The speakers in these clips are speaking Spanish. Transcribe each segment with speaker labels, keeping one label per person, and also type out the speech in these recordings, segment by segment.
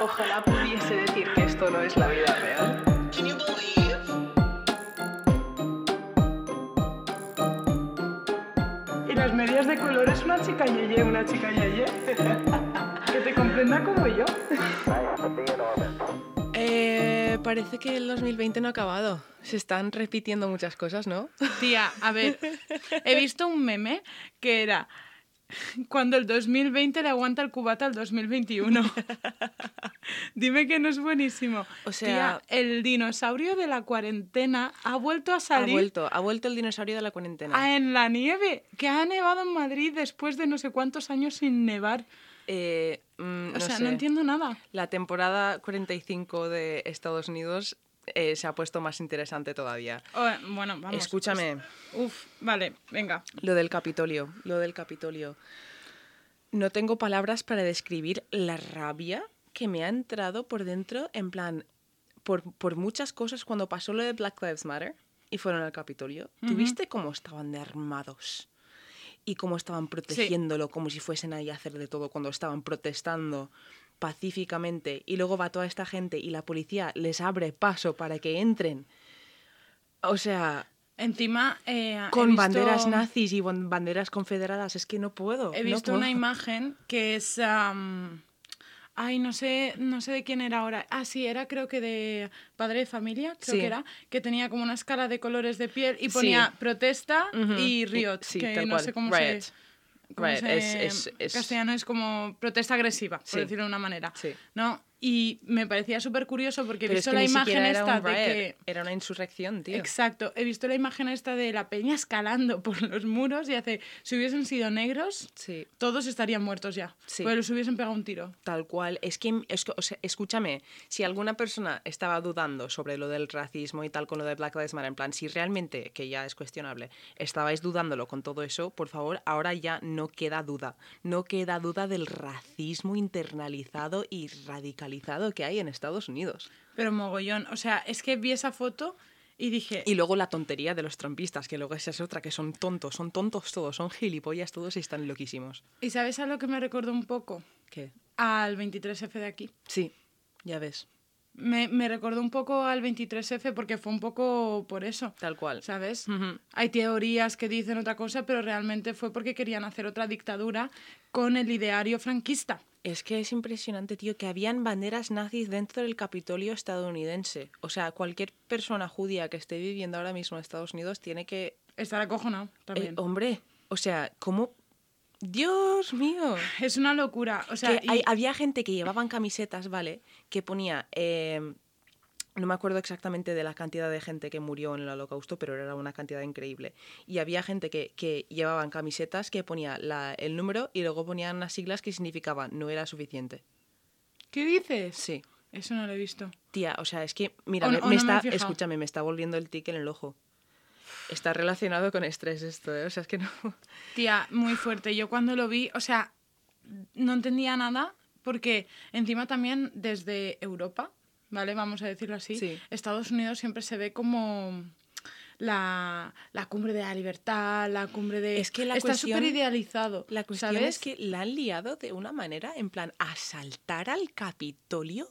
Speaker 1: Ojalá pudiese decir que esto no es la vida real. Y las medias de color es una chica yeye, una chica yeye. que te comprenda como yo.
Speaker 2: Eh, parece que el 2020 no ha acabado. Se están repitiendo muchas cosas, ¿no?
Speaker 3: Tía, a ver, he visto un meme que era cuando el 2020 le aguanta el cubata al 2021. Dime que no es buenísimo.
Speaker 2: O sea-
Speaker 3: Tía, el dinosaurio de la cuarentena ha vuelto a
Speaker 2: Ha
Speaker 3: salir
Speaker 2: vuelto, ha vuelto el dinosaurio de la cuarentena.
Speaker 3: a- en la nieve, que ha nevado en Madrid después de no sé cuántos años sin nevar.
Speaker 2: Eh, mm,
Speaker 3: O
Speaker 2: no
Speaker 3: sea,
Speaker 2: sé.
Speaker 3: no entiendo nada.
Speaker 2: La temporada 45 de Estados Unidos eh, se ha puesto más interesante todavía.
Speaker 3: Oh, bueno, vamos.
Speaker 2: Escúchame,
Speaker 3: Uf, vale, venga.
Speaker 2: lo del Capitolio, lo del Capitolio. No tengo palabras para describir la rabia que me ha entrado por dentro, en plan, por, por muchas cosas cuando pasó lo de Black Lives Matter y fueron al Capitolio. ¿Tuviste cómo estaban de armados? Y cómo estaban protegiéndolo como si fuesen ahí a hacer de todo cuando estaban protestando pacíficamente y luego va toda esta gente y la policía les abre paso para que entren. O sea,
Speaker 3: Encima, eh,
Speaker 2: con
Speaker 3: visto-
Speaker 2: banderas nazis y ban- banderas confederadas. Es que no puedo.
Speaker 3: He
Speaker 2: no
Speaker 3: visto una
Speaker 2: puedo.
Speaker 3: imagen que es. ay, no sé, no sé de quién era ahora. Ah, sí, era creo que de padre de familia, creo
Speaker 2: Sí.
Speaker 3: que era, que tenía como una escala de colores de piel y
Speaker 2: Sí.
Speaker 3: ponía protesta y riot.
Speaker 2: Sí,
Speaker 3: que
Speaker 2: tal
Speaker 3: no
Speaker 2: cual.
Speaker 3: sé cómo
Speaker 2: Riot.
Speaker 3: se. Cómo
Speaker 2: Riot,
Speaker 3: se-
Speaker 2: es- es- es-
Speaker 3: castellano es como protesta agresiva, por
Speaker 2: Sí.
Speaker 3: decirlo de una manera.
Speaker 2: Sí.
Speaker 3: ¿no? Y me parecía súper curioso porque he
Speaker 2: Pero es
Speaker 3: visto
Speaker 2: que
Speaker 3: la imagen esta de que.
Speaker 2: Era una insurrección, tío.
Speaker 3: Exacto, he visto la imagen esta de la peña escalando por los muros y hace, si hubiesen sido negros,
Speaker 2: Sí.
Speaker 3: todos estarían muertos ya.
Speaker 2: Sí.
Speaker 3: Les hubiesen pegado un tiro.
Speaker 2: Tal cual. Es que, es que- o sea, escúchame, si alguna persona estaba dudando sobre lo del racismo y tal con lo de Black Lives Matter, en plan, si realmente, que ya es cuestionable, estabais dudándolo con todo eso, por favor, ahora ya no queda duda. No queda duda del racismo internalizado y que hay en Estados Unidos.
Speaker 3: Pero mogollón. O sea, es que vi esa foto y dije,
Speaker 2: Y luego la tontería de los trampistas, que luego esa es otra, que son tontos, son tontos todos, son gilipollas todos y están loquísimos.
Speaker 3: ¿y sabes a lo que me recordó un poco?
Speaker 2: ¿Qué?
Speaker 3: Al 23F de aquí.
Speaker 2: Sí, ya ves,
Speaker 3: Me, me recordó un poco al 23F porque fue un poco por eso.
Speaker 2: tal cual.
Speaker 3: ¿Sabes?
Speaker 2: Ujú.
Speaker 3: Hay teorías que dicen otra cosa, pero realmente fue porque querían hacer otra dictadura con el ideario franquista.
Speaker 2: Es que es impresionante, tío, que habían banderas nazis dentro del Capitolio estadounidense. O sea, cualquier persona judía que esté viviendo ahora mismo en Estados Unidos tiene que...
Speaker 3: Estar acojonado
Speaker 2: eh,
Speaker 3: también.
Speaker 2: hombre, o sea, ¿cómo...? Dios mío.
Speaker 3: Es una locura. O sea,
Speaker 2: Que
Speaker 3: y-
Speaker 2: hay- había gente que llevaban camisetas, ¿vale? Que ponía... eh, no me acuerdo exactamente de la cantidad de gente que murió en el holocausto, pero era una cantidad increíble. Y había gente que, que llevaban camisetas que ponía la- el número y luego ponían unas siglas que significaban no era suficiente.
Speaker 3: ¿Qué dices?
Speaker 2: Sí.
Speaker 3: Eso no lo he visto.
Speaker 2: Tía, o sea, es que, mira,
Speaker 3: O
Speaker 2: me,
Speaker 3: o no
Speaker 2: está, escúchame, me está volviendo el tic en el ojo. Está relacionado con estrés esto, ¿eh? O sea, es que no...
Speaker 3: Tía, muy fuerte. Yo cuando lo vi, o sea, no entendía nada porque encima también desde Europa, ¿vale? Vamos a decirlo así,
Speaker 2: Sí.
Speaker 3: Estados Unidos siempre se ve como la, la cumbre de la libertad, la cumbre de...
Speaker 2: Es que la
Speaker 3: Está súper idealizado.
Speaker 2: La cuestión
Speaker 3: ¿sabes?
Speaker 2: es que la han liado de una manera, en plan, asaltar al Capitolio.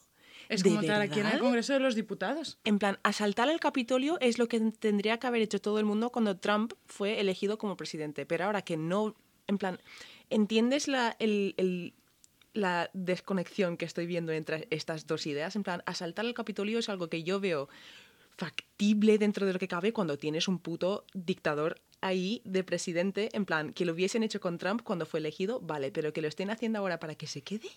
Speaker 3: Es
Speaker 2: ¿De
Speaker 3: como estar aquí en el? Congreso de los Diputados.
Speaker 2: En plan, asaltar al Capitolio es lo que tendría que haber hecho todo el mundo cuando Trump fue elegido como presidente. Pero ahora que no, en plan, ¿entiendes la, el- el- la desconexión que estoy viendo entre estas dos ideas? En plan, asaltar al Capitolio es algo que yo veo factible dentro de lo que cabe cuando tienes un puto dictador ahí de presidente, en plan, que lo hubiesen hecho con Trump cuando fue elegido, vale, pero que lo estén haciendo ahora para que se quede.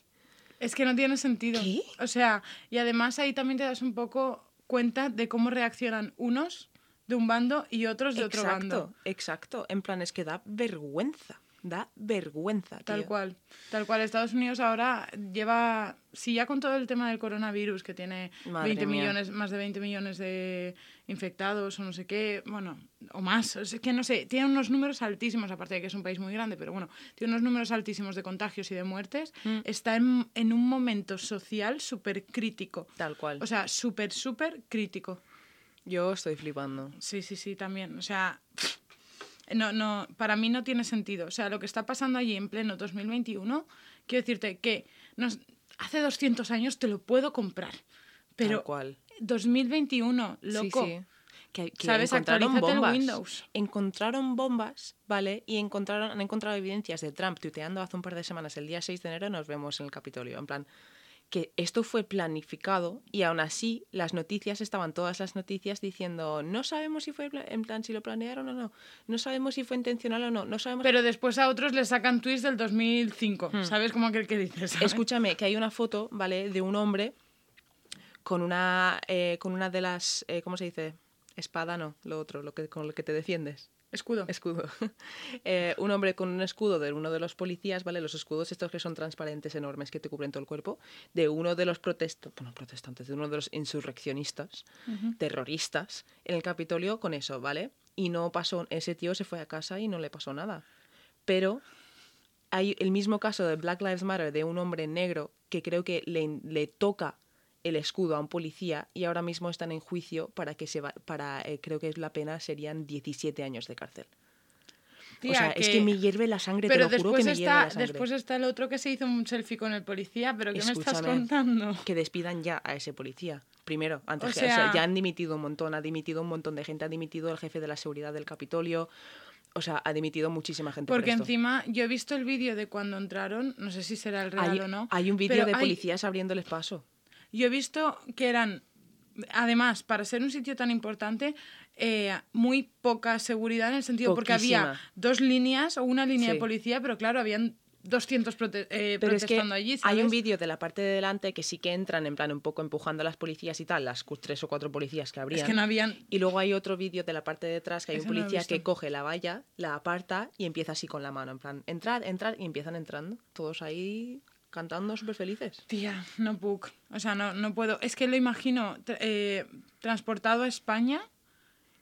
Speaker 3: Es que no tiene sentido.
Speaker 2: ¿Qué?
Speaker 3: O sea, y además ahí también te das un poco cuenta de cómo reaccionan unos de un bando y otros de otro bando.
Speaker 2: Exacto, exacto. En plan, es que da vergüenza. Da vergüenza,
Speaker 3: Tal cual, tal cual. Estados Unidos ahora lleva, si ya con todo el tema del coronavirus, que tiene
Speaker 2: Madre
Speaker 3: 20
Speaker 2: mía.
Speaker 3: millones, más de 20 millones de infectados o no sé qué, bueno, o más, es que no sé, tiene unos números altísimos, aparte de que es un país muy grande, pero bueno, tiene unos números altísimos de contagios y de muertes,
Speaker 2: Mm.
Speaker 3: está en, en un momento social súper crítico.
Speaker 2: Tal cual.
Speaker 3: O sea, súper, súper crítico.
Speaker 2: Yo estoy flipando.
Speaker 3: Sí, sí, sí, también. O sea, no, no, para mí no tiene sentido. O sea, lo que está pasando allí en pleno 2021, quiero decirte que nos, hace 200 años te lo puedo comprar, pero
Speaker 2: Tal cual.
Speaker 3: 2021,
Speaker 2: Sí,
Speaker 3: loco.
Speaker 2: sí. Que, que
Speaker 3: ¿Sabes?
Speaker 2: encontraron bombas.
Speaker 3: Windows.
Speaker 2: Encontraron bombas, ¿vale? Y encontraron, han encontrado evidencias de Trump tuiteando hace un par de semanas, el día 6 de enero nos vemos en el Capitolio. En plan, que esto fue planificado y aún así las noticias estaban todas las noticias diciendo no sabemos si fue en plan si lo planearon o no, no sabemos si fue intencional o no, no sabemos.
Speaker 3: Pero después a otros les sacan tweets del 2005,
Speaker 2: Hmm.
Speaker 3: ¿sabes? Como aquel que dices.
Speaker 2: Escúchame, que hay una foto, ¿vale? De un hombre con una, eh, con una de las, eh, ¿cómo se dice? Espada, no, lo otro, lo que, con lo que te defiendes.
Speaker 3: Escudo.
Speaker 2: Escudo. Eh, un hombre con un escudo de uno de los policías, ¿vale? Los escudos estos que son transparentes enormes que te cubren todo el cuerpo, de uno de los bueno, protestantes, de uno de los insurreccionistas, terroristas, en el Capitolio con eso, ¿vale? Y no pasó, ese tío se fue a casa y no le pasó nada. Pero hay el mismo caso de Black Lives Matter de un hombre negro que creo que le, le toca el escudo a un policía y ahora mismo están en juicio para que se va, para eh, creo que la pena serían 17 años de cárcel.
Speaker 3: Tía,
Speaker 2: o sea, es que me hierve la sangre,
Speaker 3: Pero
Speaker 2: te lo juro que
Speaker 3: después
Speaker 2: me hierve
Speaker 3: está,
Speaker 2: la sangre.
Speaker 3: después está el otro que se hizo un selfie con el policía, pero ¿qué me estás contando?
Speaker 2: Que despidan ya a ese policía. Primero, antes
Speaker 3: O
Speaker 2: que- o sea,
Speaker 3: sea-
Speaker 2: ya han dimitido un montón, ha dimitido un montón de gente, ha dimitido el jefe de la seguridad del Capitolio, o sea, ha dimitido muchísima gente. por
Speaker 3: Porque
Speaker 2: esto.
Speaker 3: encima yo he visto el vídeo de cuando entraron, no sé si será el real
Speaker 2: hay,
Speaker 3: o no.
Speaker 2: hay un vídeo de
Speaker 3: hay-
Speaker 2: policías abriéndoles paso.
Speaker 3: Yo he visto que eran, además, para ser un sitio tan importante, eh, muy poca seguridad en el sentido porque había
Speaker 2: Poquísima.
Speaker 3: dos líneas o una línea de policía, pero claro, habían 200 prote- eh,
Speaker 2: Pero es que
Speaker 3: protestando allí.
Speaker 2: hay un vídeo de la parte de delante que sí que entran en plan un poco empujando a las policías y tal, las tres o cuatro policías que habrían.
Speaker 3: Es que no habían...
Speaker 2: Y luego hay otro vídeo de la parte de atrás que hay
Speaker 3: Ese
Speaker 2: un
Speaker 3: no
Speaker 2: policía que coge la valla, la aparta y empieza así con la mano, en plan, entrad, entrad, y empiezan entrando. Todos ahí cantando súper felices.
Speaker 3: Tía, no puc. O sea, no, no puedo. Es que lo imagino tra- eh, transportado a España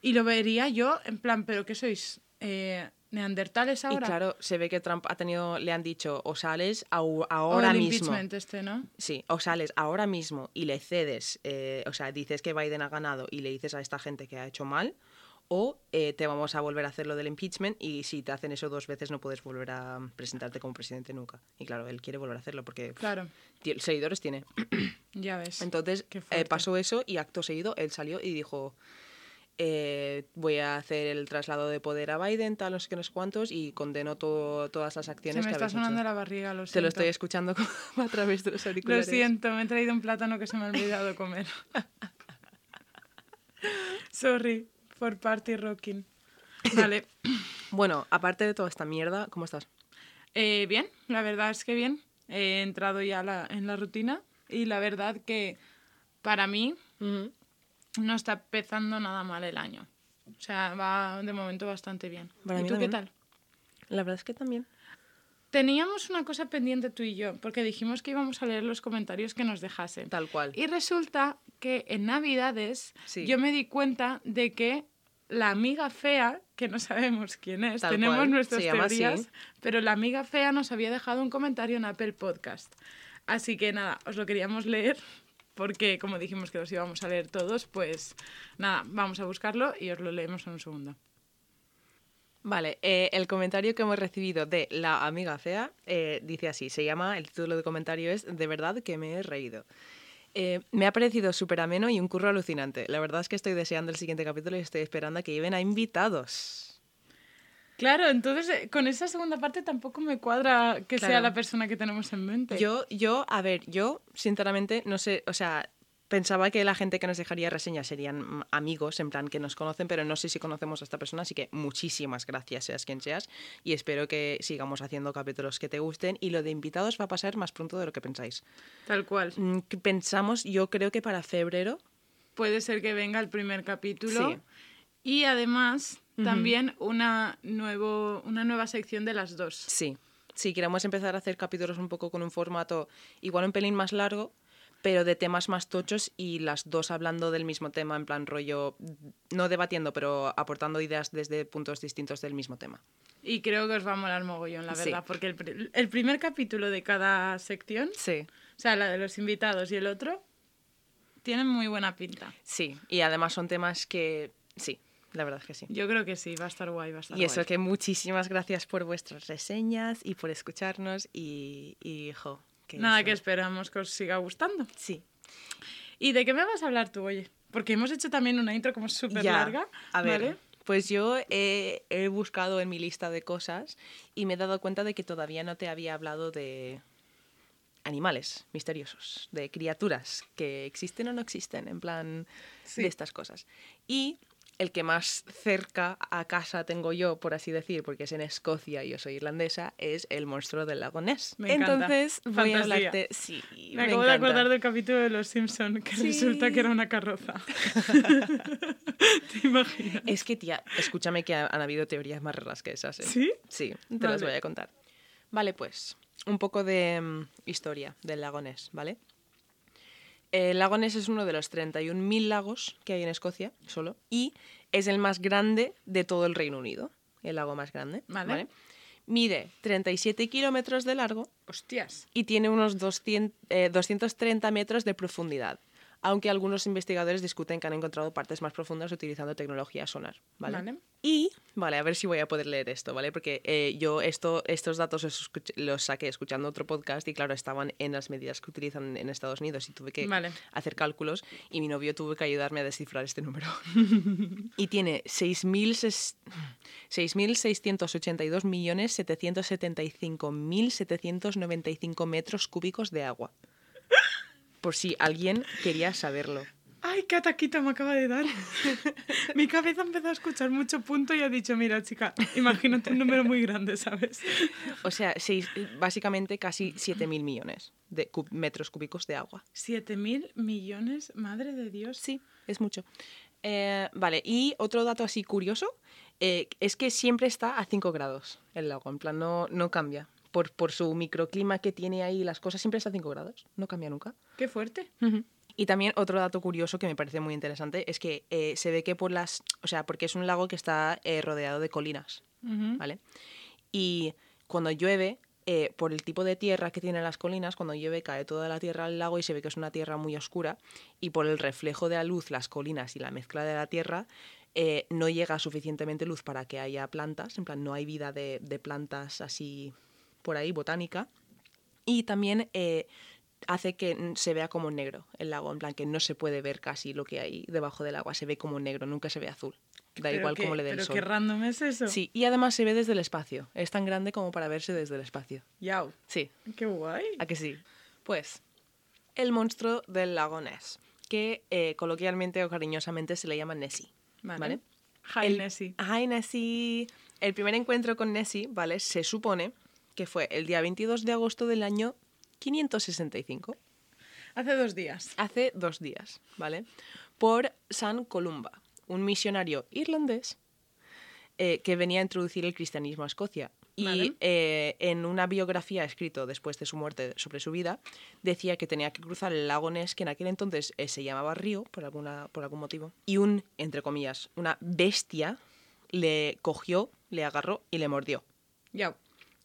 Speaker 3: y lo vería yo en plan, ¿pero qué sois? Eh, ¿Neandertales ahora?
Speaker 2: Y claro, se ve que Trump ha tenido, le han dicho, o sales au-
Speaker 3: o
Speaker 2: ahora
Speaker 3: el
Speaker 2: mismo.
Speaker 3: este, ¿no?
Speaker 2: Sí, o sales ahora mismo y le cedes, eh, o sea, dices que Biden ha ganado y le dices a esta gente que ha hecho mal, o eh, te vamos a volver a hacer lo del impeachment y si te hacen eso dos veces no puedes volver a presentarte como presidente nunca. Y claro, él quiere volver a hacerlo porque
Speaker 3: Claro,
Speaker 2: seguidores tiene.
Speaker 3: ya ves.
Speaker 2: Entonces eh, pasó eso y acto seguido él salió y dijo, eh, voy a hacer el traslado de poder a Biden, tal, no sé qué, no sé cuántos, y condeno todo- todas las
Speaker 3: Se
Speaker 2: acciones
Speaker 3: me
Speaker 2: que
Speaker 3: está sonando
Speaker 2: hecho.
Speaker 3: la barriga, lo siento.
Speaker 2: Te lo estoy escuchando a través de los
Speaker 3: Lo
Speaker 2: auriculares.
Speaker 3: siento, me he traído un plátano que se me ha olvidado comer. Sorry, for party rocking. Vale.
Speaker 2: Bueno, aparte de toda esta mierda, ¿cómo estás?
Speaker 3: Eh, bien, la verdad es que bien. He entrado ya la- en la rutina y la verdad que para mí no está empezando nada mal el año. O sea, va de momento bastante bien.
Speaker 2: Para
Speaker 3: ¿Y tú qué tal?
Speaker 2: La verdad es que también.
Speaker 3: Teníamos una cosa pendiente tú y yo, porque dijimos que íbamos a leer los comentarios que nos dejasen.
Speaker 2: Tal cual.
Speaker 3: Y resulta que en Navidades
Speaker 2: Sí.
Speaker 3: yo me di cuenta de que la amiga fea, que no sabemos quién es,
Speaker 2: Tal
Speaker 3: tenemos
Speaker 2: cual,
Speaker 3: nuestras
Speaker 2: así.
Speaker 3: teorías, pero la amiga fea nos había dejado un comentario en Apple Podcast. Así que nada, os lo queríamos leer porque como dijimos que los íbamos a leer todos, pues nada, vamos a buscarlo y os lo leemos en un segundo.
Speaker 2: Vale, eh, el comentario que hemos recibido de la amiga fea eh, dice así, se llama, el título del comentario es De verdad que me he reído. Eh, me ha parecido súper ameno y un curro alucinante. La verdad es que estoy deseando el siguiente capítulo y estoy esperando a que lleven a invitados.
Speaker 3: Claro, entonces con esa segunda parte tampoco me cuadra que sea la persona que tenemos en mente.
Speaker 2: Yo, yo, a ver, yo sinceramente no sé, o sea, pensaba que la gente que nos dejaría reseñas serían amigos, en plan que nos conocen, pero no sé si conocemos a esta persona, así que muchísimas gracias, seas quien seas, y espero que sigamos haciendo capítulos que te gusten y lo de invitados va a pasar más pronto de lo que pensáis.
Speaker 3: Tal cual.
Speaker 2: Mm, Pensamos, yo creo que para febrero,
Speaker 3: Puede ser que venga el primer capítulo.
Speaker 2: Sí.
Speaker 3: Y además, también una, nuevo, una nueva sección de las dos.
Speaker 2: sí, sí, queremos empezar a hacer capítulos un poco con un formato igual un pelín más largo, pero de temas más tochos y las dos hablando del mismo tema, en plan rollo, no debatiendo, pero aportando ideas desde puntos distintos del mismo tema.
Speaker 3: Y creo que os va a molar mogollón, la
Speaker 2: Sí.
Speaker 3: verdad, porque el, el primer capítulo de cada sección,
Speaker 2: Sí.
Speaker 3: o sea, la de los invitados y el otro, tienen muy buena pinta.
Speaker 2: Sí, y además son temas que, sí, la verdad es que sí.
Speaker 3: Yo creo que sí, va a estar guay, va a estar
Speaker 2: Y eso,
Speaker 3: guay.
Speaker 2: que muchísimas gracias por vuestras reseñas y por escucharnos y, y jo, que
Speaker 3: Nada,
Speaker 2: eso.
Speaker 3: que esperamos que os siga gustando.
Speaker 2: Sí.
Speaker 3: ¿Y de qué me vas a hablar tú, oye? Porque hemos hecho también una intro como súper larga.
Speaker 2: A ver,
Speaker 3: ¿vale?
Speaker 2: pues yo he, he buscado en mi lista de cosas y me he dado cuenta de que todavía no te había hablado de animales misteriosos, de criaturas que existen o no existen, en plan
Speaker 3: Sí.
Speaker 2: de estas cosas. Y el que más cerca a casa tengo yo, por así decir, porque es en Escocia y yo soy irlandesa, es el monstruo del lago Ness.
Speaker 3: Me encanta.
Speaker 2: Entonces voy a hablarte... Sí,
Speaker 3: Me acabo de acordar del capítulo de Los Simpson que
Speaker 2: Sí.
Speaker 3: resulta que era una carroza. ¿Te imaginas?
Speaker 2: Es que, tía, escúchame que ha- han habido teorías más raras que esas. ¿eh?
Speaker 3: ¿Sí?
Speaker 2: Sí, te las voy a contar. Vale, pues, un poco de mm, historia del lago Ness, ¿vale? El lago Ness es uno de los 31.000 lagos que hay en Escocia, solo, y es el más grande de todo el Reino Unido, el lago más grande.
Speaker 3: Vale.
Speaker 2: Mide 37 kilómetros de largo
Speaker 3: Hostias.
Speaker 2: y tiene unos 200, eh, 230 metros de profundidad, aunque algunos investigadores discuten que han encontrado partes más profundas utilizando tecnología sonar. ¿vale?
Speaker 3: Vale.
Speaker 2: Y, vale, a ver si voy a poder leer esto, ¿vale? Porque eh, yo esto, estos datos los, saqué escuchando otro podcast y, claro, estaban en las medidas que utilizan en Estados Unidos y tuve que
Speaker 3: Vale.
Speaker 2: hacer cálculos y mi novio tuvo que ayudarme a descifrar este número. y tiene 6.000 ses- 6.682.775.795 metros cúbicos de agua. Por si alguien quería saberlo.
Speaker 3: ¡Ay, qué ataquito me acaba de dar! Mi cabeza empezó a escuchar mucho punto y ha dicho, mira, chica, imagínate un número muy grande, ¿sabes?
Speaker 2: O sea, seis- básicamente casi 7.000 millones de cub- metros cúbicos de agua.
Speaker 3: ¿Siete mil millones? Madre de Dios.
Speaker 2: Sí, es mucho. Eh, vale, y otro dato así curioso eh, es que siempre está a 5 grados el lago, en plan, no, no cambia. Por, por su microclima que tiene ahí, las cosas siempre está a 5 grados, no cambia nunca.
Speaker 3: ¡Qué fuerte!
Speaker 2: Y también otro dato curioso que me parece muy interesante es que eh, se ve que por las, o sea, porque es un lago que está eh, rodeado de colinas,
Speaker 3: Ujú.
Speaker 2: ¿vale? Y cuando llueve, eh, por el tipo de tierra que tienen las colinas, cuando llueve cae toda la tierra al lago y se ve que es una tierra muy oscura y por el reflejo de la luz, las colinas y la mezcla de la tierra, eh, no llega suficientemente luz para que haya plantas, en plan no hay vida de, de plantas así por ahí, botánica. Y también eh, hace que se vea como negro el lago, en plan que no se puede ver casi lo que hay debajo del agua, se ve como negro, nunca se ve azul. Da igual como le dé el
Speaker 3: Pero
Speaker 2: sol.
Speaker 3: qué random es eso.
Speaker 2: Sí, y además se ve desde el espacio. Es tan grande como para verse desde el espacio.
Speaker 3: Yau.
Speaker 2: Sí,
Speaker 3: ¡Qué guay!
Speaker 2: ¿a que sí? Pues, el monstruo del lago Ness, que eh, coloquialmente o cariñosamente se le llama Nessie.
Speaker 3: Vale.
Speaker 2: ¿Vale?
Speaker 3: Hi,
Speaker 2: el,
Speaker 3: Nessie.
Speaker 2: Hi, Nessie. El primer encuentro con Nessie, ¿vale? Se supone que fue el día 22 de agosto del año 565,
Speaker 3: Hace dos días.
Speaker 2: hace dos días, ¿vale? Por San Columba, un misionario irlandés eh, que venía a introducir el cristianismo a Escocia. Y
Speaker 3: Vale.
Speaker 2: eh, en una biografía escrito después de su muerte sobre su vida, decía que tenía que cruzar el lago Ness, que en aquel entonces eh, se llamaba río por, alguna, por algún motivo. Y un, entre comillas, una bestia le cogió, le agarró y le mordió.
Speaker 3: Yau.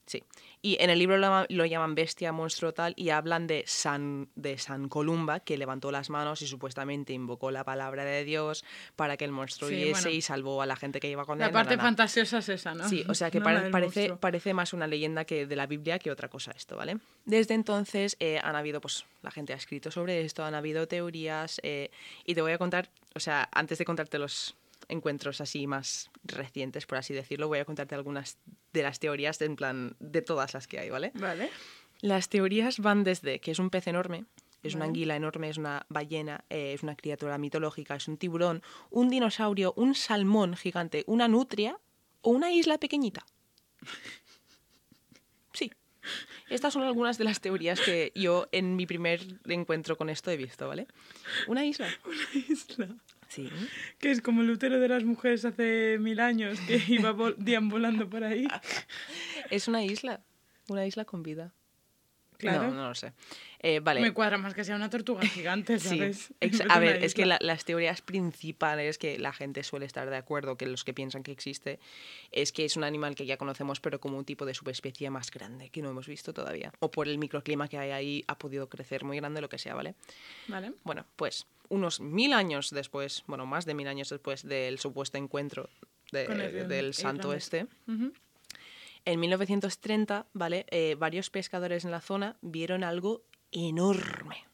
Speaker 2: Sí. Y en el libro lo, lo llaman bestia, monstruo tal, y hablan de San, de San Columba, que levantó las manos y supuestamente invocó la palabra de Dios para que el monstruo
Speaker 3: Sí,
Speaker 2: huyese
Speaker 3: bueno.
Speaker 2: y salvó a la gente que iba con
Speaker 3: La
Speaker 2: él.
Speaker 3: parte
Speaker 2: na, na, na.
Speaker 3: fantasiosa es esa, ¿no?
Speaker 2: Sí, o sea que
Speaker 3: No
Speaker 2: pare-
Speaker 3: la del
Speaker 2: parece,
Speaker 3: monstruo.
Speaker 2: parece más una leyenda que de la Biblia que otra cosa esto, ¿vale? Desde entonces eh, han habido, pues, la gente ha escrito sobre esto, han habido teorías, eh, y te voy a contar, o sea, antes de contarte los encuentros así más recientes, por así decirlo, voy a contarte algunas de las teorías, en plan, de todas las que hay, ¿vale?
Speaker 3: Vale.
Speaker 2: Las teorías van desde que es un pez enorme, es una anguila enorme, es una ballena, eh, es una criatura mitológica, es un tiburón, un dinosaurio, un salmón gigante, una nutria o una isla pequeñita. Sí. Estas son algunas de las teorías que yo en mi primer encuentro con esto he visto, ¿vale? Una isla.
Speaker 3: Isla.
Speaker 2: Sí.
Speaker 3: Que es como el útero de las mujeres hace mil años que iba deambulando por ahí.
Speaker 2: Es una isla. Una isla con vida.
Speaker 3: Claro.
Speaker 2: No, no lo sé. Eh, vale.
Speaker 3: Me cuadra más que sea una tortuga gigante, ¿sabes?
Speaker 2: a ver, es que la- las teorías principales que la gente suele estar de acuerdo, que los que piensan que existe, es que es un animal que ya conocemos, pero como un tipo de subespecie más grande, que no hemos visto todavía. O por el microclima que hay ahí, ha podido crecer muy grande, lo que sea, ¿vale?
Speaker 3: Vale.
Speaker 2: Bueno, pues unos mil años después, bueno, más de mil años después del supuesto encuentro de-
Speaker 3: Con el
Speaker 2: del santo este,
Speaker 3: Ujú.
Speaker 2: En 1930, ¿vale? Eh, varios pescadores en la zona vieron algo enorme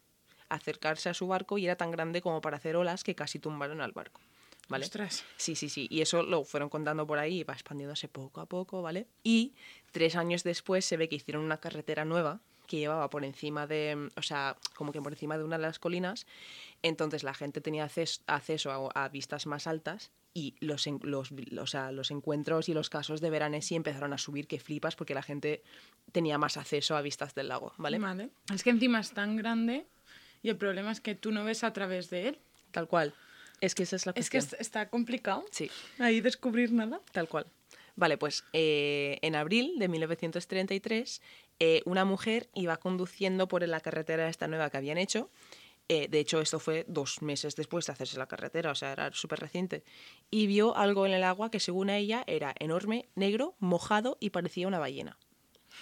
Speaker 2: acercarse a su barco y era tan grande como para hacer olas que casi tumbaron al barco, ¿vale?
Speaker 3: Ostras.
Speaker 2: Sí, sí, sí. Y eso lo fueron contando por ahí y va expandiéndose poco a poco, ¿vale? Y tres años después se ve que hicieron una carretera nueva que llevaba por encima de, o sea, como que por encima de una de las colinas. Entonces la gente tenía acceso, acceso a, a vistas más altas y los, los, o sea, los encuentros y los casos de Veranesi empezaron a subir que flipas porque la gente tenía más acceso a vistas del lago, ¿vale?
Speaker 3: Vale. Es que encima es tan grande y el problema es que tú no ves a través de él.
Speaker 2: Tal cual. Es que esa es la
Speaker 3: Es que
Speaker 2: cuestión.
Speaker 3: es- está complicado
Speaker 2: Sí.
Speaker 3: ahí descubrir nada.
Speaker 2: Tal cual. Vale, pues eh, en abril de 1933, eh, una mujer iba conduciendo por la carretera esta nueva que habían hecho. eh, de hecho, esto fue dos meses después de hacerse la carretera, o sea, era súper reciente. Y vio algo en el agua que, según ella, era enorme, negro, mojado y parecía una ballena.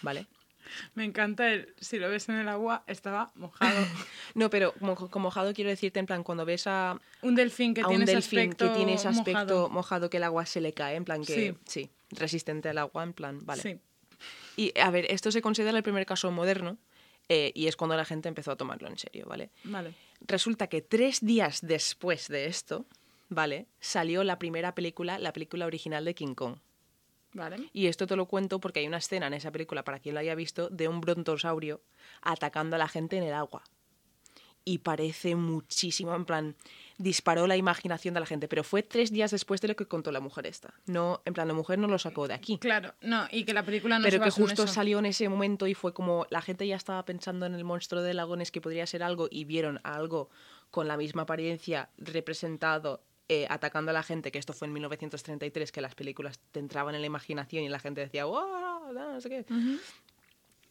Speaker 2: ¿Vale?
Speaker 3: Me encanta el, si lo ves en el agua, estaba mojado.
Speaker 2: No, pero mo- con mojado quiero decirte, en plan, cuando ves a,
Speaker 3: un delfín que
Speaker 2: a
Speaker 3: tiene
Speaker 2: un
Speaker 3: ese
Speaker 2: delfín que tiene ese aspecto
Speaker 3: mojado.
Speaker 2: mojado. que el agua se le cae, en plan que
Speaker 3: Sí.
Speaker 2: sí, resistente al agua, en plan, vale.
Speaker 3: Sí.
Speaker 2: Y a ver, esto se considera el primer caso moderno eh, y es cuando la gente empezó a tomarlo en serio, ¿vale?
Speaker 3: Vale.
Speaker 2: Resulta que tres días después de esto, ¿vale? Salió la primera película, la película original de King Kong.
Speaker 3: Vale.
Speaker 2: Y esto te lo cuento porque hay una escena en esa película, para quien lo haya visto, de un brontosaurio atacando a la gente en el agua. Y parece muchísimo, en plan, disparó la imaginación de la gente, pero fue tres días después de lo que contó la mujer esta. No, en plan, la mujer no lo sacó de aquí.
Speaker 3: Claro, no, y que la película no
Speaker 2: pero
Speaker 3: se
Speaker 2: que justo
Speaker 3: eso.
Speaker 2: salió en ese momento y fue como la gente ya estaba pensando en el monstruo de lagones que podría ser algo y vieron algo con la misma apariencia representado eh, atacando a la gente, que esto fue en 1933, que las películas te entraban en la imaginación y la gente decía, "Wow, no sé qué.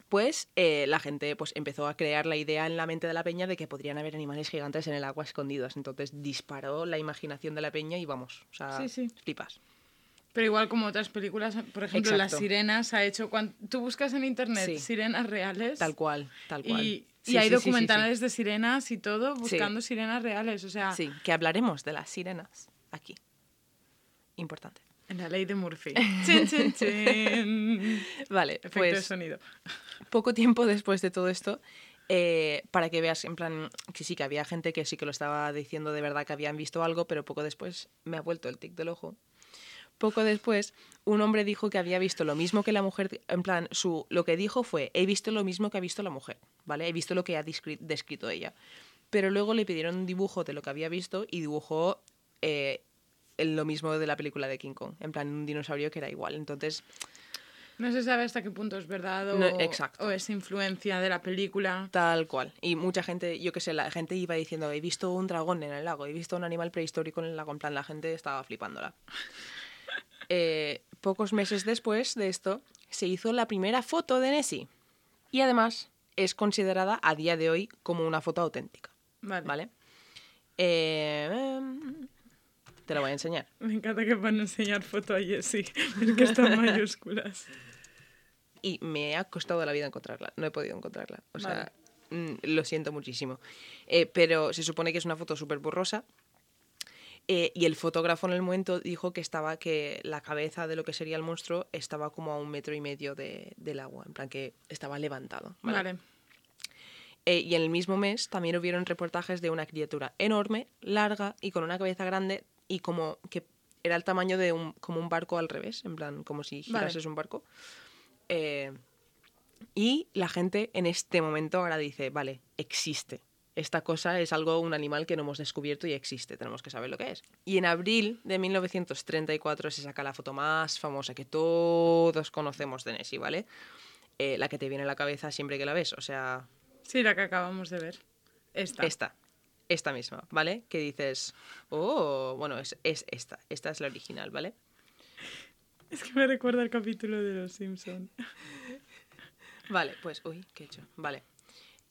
Speaker 2: Pues eh, la gente pues, empezó a crear la idea en la mente de la peña de que podrían haber animales gigantes en el agua escondidos. Entonces disparó la imaginación de la peña y vamos, o sea,
Speaker 3: Sí, sí.
Speaker 2: flipas.
Speaker 3: Pero igual como otras películas, por ejemplo, Las. Sirenas ha hecho... cuan- Tú buscas en internet
Speaker 2: Sí.
Speaker 3: sirenas reales
Speaker 2: Tal cual, tal cual.
Speaker 3: y, y
Speaker 2: Sí,
Speaker 3: hay
Speaker 2: sí.
Speaker 3: documentales de sirenas y todo buscando sirenas reales. O sea,
Speaker 2: Sí, que hablaremos de las sirenas aquí. Importante.
Speaker 3: En la ley de Murphy. Chin, chin, chin.
Speaker 2: Vale,
Speaker 3: Efecto de
Speaker 2: pues
Speaker 3: sonido.
Speaker 2: poco tiempo después de todo esto, eh, para que veas, en plan, que sí, que había gente que sí que lo estaba diciendo de verdad que habían visto algo, pero poco después me ha vuelto el tic del ojo. Poco después, un hombre dijo que había visto lo mismo que la mujer, en plan, su, lo que dijo fue, he visto lo mismo que ha visto la mujer, ¿vale? He visto lo que ha descri- descrito ella. Pero luego le pidieron un dibujo de lo que había visto y dibujó eh, lo mismo de la película de King Kong, en plan, un dinosaurio que era igual. Entonces,
Speaker 3: No se sabe hasta qué punto es verdad o,
Speaker 2: No, exacto.
Speaker 3: o es influencia de la película.
Speaker 2: Tal cual. Y mucha gente, yo qué sé, la gente iba diciendo, he visto un dragón en el lago, he visto un animal prehistórico en el lago. En plan, la gente estaba flipándola. Eh, pocos meses después de esto, se hizo la primera foto de Nessie. Y además es considerada a día de hoy como una foto auténtica.
Speaker 3: Vale.
Speaker 2: ¿Vale? Eh, em, te la voy a enseñar.
Speaker 3: Me encanta que van a enseñar foto a Jessie, es que está en mayúsculas.
Speaker 2: y me ha costado la vida encontrarla. No he podido encontrarla. O sea, mm, lo siento muchísimo. Eh, pero se supone que es una foto súper borrosa. Eh, y el fotógrafo en el momento dijo que estaba que la cabeza de lo que sería el monstruo estaba como a un metro y medio de- del agua, en plan que estaba levantado. ¿vale?
Speaker 3: Vale.
Speaker 2: Eh, y en el mismo mes también hubieron reportajes de una criatura enorme, larga y con una cabeza grande y como que era el tamaño de un, como un barco al revés, en plan como si
Speaker 3: Vale.
Speaker 2: girases un barco. Eh, y la gente en este momento ahora dice, vale, existe. Esta cosa es algo, un animal que no hemos descubierto y existe, tenemos que saber lo que es. Y en abril de 1934 se saca la foto más famosa que todos conocemos de Nessie, ¿vale? Eh, la que te viene a la cabeza siempre que la ves, o sea,
Speaker 3: Sí, la que acabamos de ver. Esta.
Speaker 2: esta, esta misma, ¿vale? Que dices, oh, bueno, es, es esta, esta es la original, ¿vale?
Speaker 3: Es que me recuerda el capítulo de Los Simpson.
Speaker 2: Vale, pues, uy, ¿qué he hecho? Vale.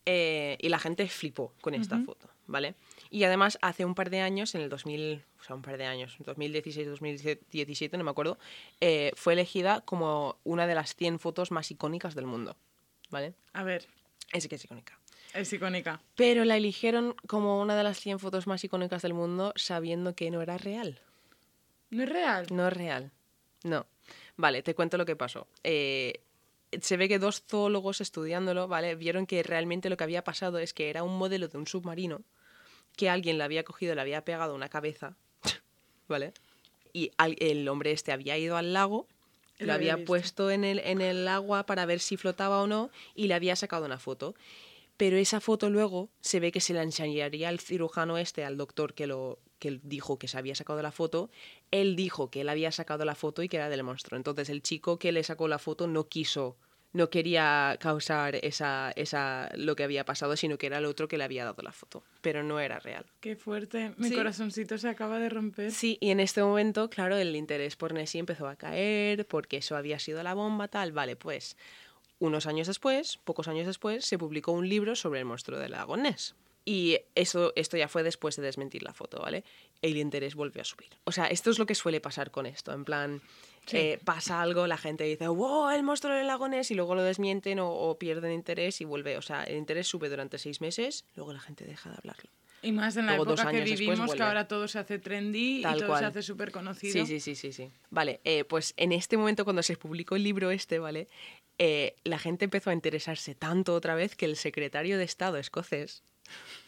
Speaker 2: Eh, y la gente flipó con esta foto, ¿vale? Y además, hace un par de años, en el 2000, o sea, un par de años, 2016, 2017, no me acuerdo, eh, fue elegida como una de las 100 fotos más icónicas del mundo, ¿vale?
Speaker 3: A ver,
Speaker 2: Es que es icónica.
Speaker 3: Es icónica.
Speaker 2: Pero la eligieron como una de las 100 fotos más icónicas del mundo sabiendo que no era real.
Speaker 3: ¿No es real?
Speaker 2: No es real. No. Vale, te cuento lo que pasó. Eh, se ve que dos zoólogos estudiándolo, ¿vale? Vieron que realmente lo que había pasado es que era un modelo de un submarino que alguien le había cogido, le había pegado una cabeza, ¿vale? Y al- el hombre este había ido al lago, lo
Speaker 3: lo había
Speaker 2: había puesto en el, en el agua para ver si flotaba o no y le había sacado una foto. Pero esa foto luego se ve que se la enseñaría al cirujano este, al doctor que lo que dijo que se había sacado la foto. Él dijo que él había sacado la foto y que era del monstruo. Entonces el chico que le sacó la foto no quiso, no quería causar esa, esa lo que había pasado, sino que era el otro que le había dado la foto. Pero no era real.
Speaker 3: Qué fuerte. Mi
Speaker 2: Sí.
Speaker 3: corazoncito se acaba de romper.
Speaker 2: Sí, y en este momento, claro, el interés por Nessie empezó a caer, porque eso había sido la bomba, tal. Vale, pues unos años después, pocos años después, se publicó un libro sobre el monstruo del lago Ness. Y eso, esto ya fue después de desmentir la foto, ¿vale? El interés volvió a subir. O sea, esto es lo que suele pasar con esto. En plan,
Speaker 3: Sí.
Speaker 2: eh, pasa algo, la gente dice, wow, el monstruo del lago Ness, y luego lo desmienten o, o pierden interés y vuelve. O sea, el interés sube durante seis meses, luego la gente deja de hablarlo.
Speaker 3: Y más en la
Speaker 2: Luego,
Speaker 3: época que
Speaker 2: después,
Speaker 3: vivimos, que ahora todo se hace trendy
Speaker 2: Tal
Speaker 3: y todo
Speaker 2: cual.
Speaker 3: se hace súper conocido.
Speaker 2: Sí, sí, sí, sí, sí. Vale, eh, pues en este momento cuando se publicó el libro este, ¿vale? Eh, la gente empezó a interesarse tanto otra vez que el secretario de Estado escocés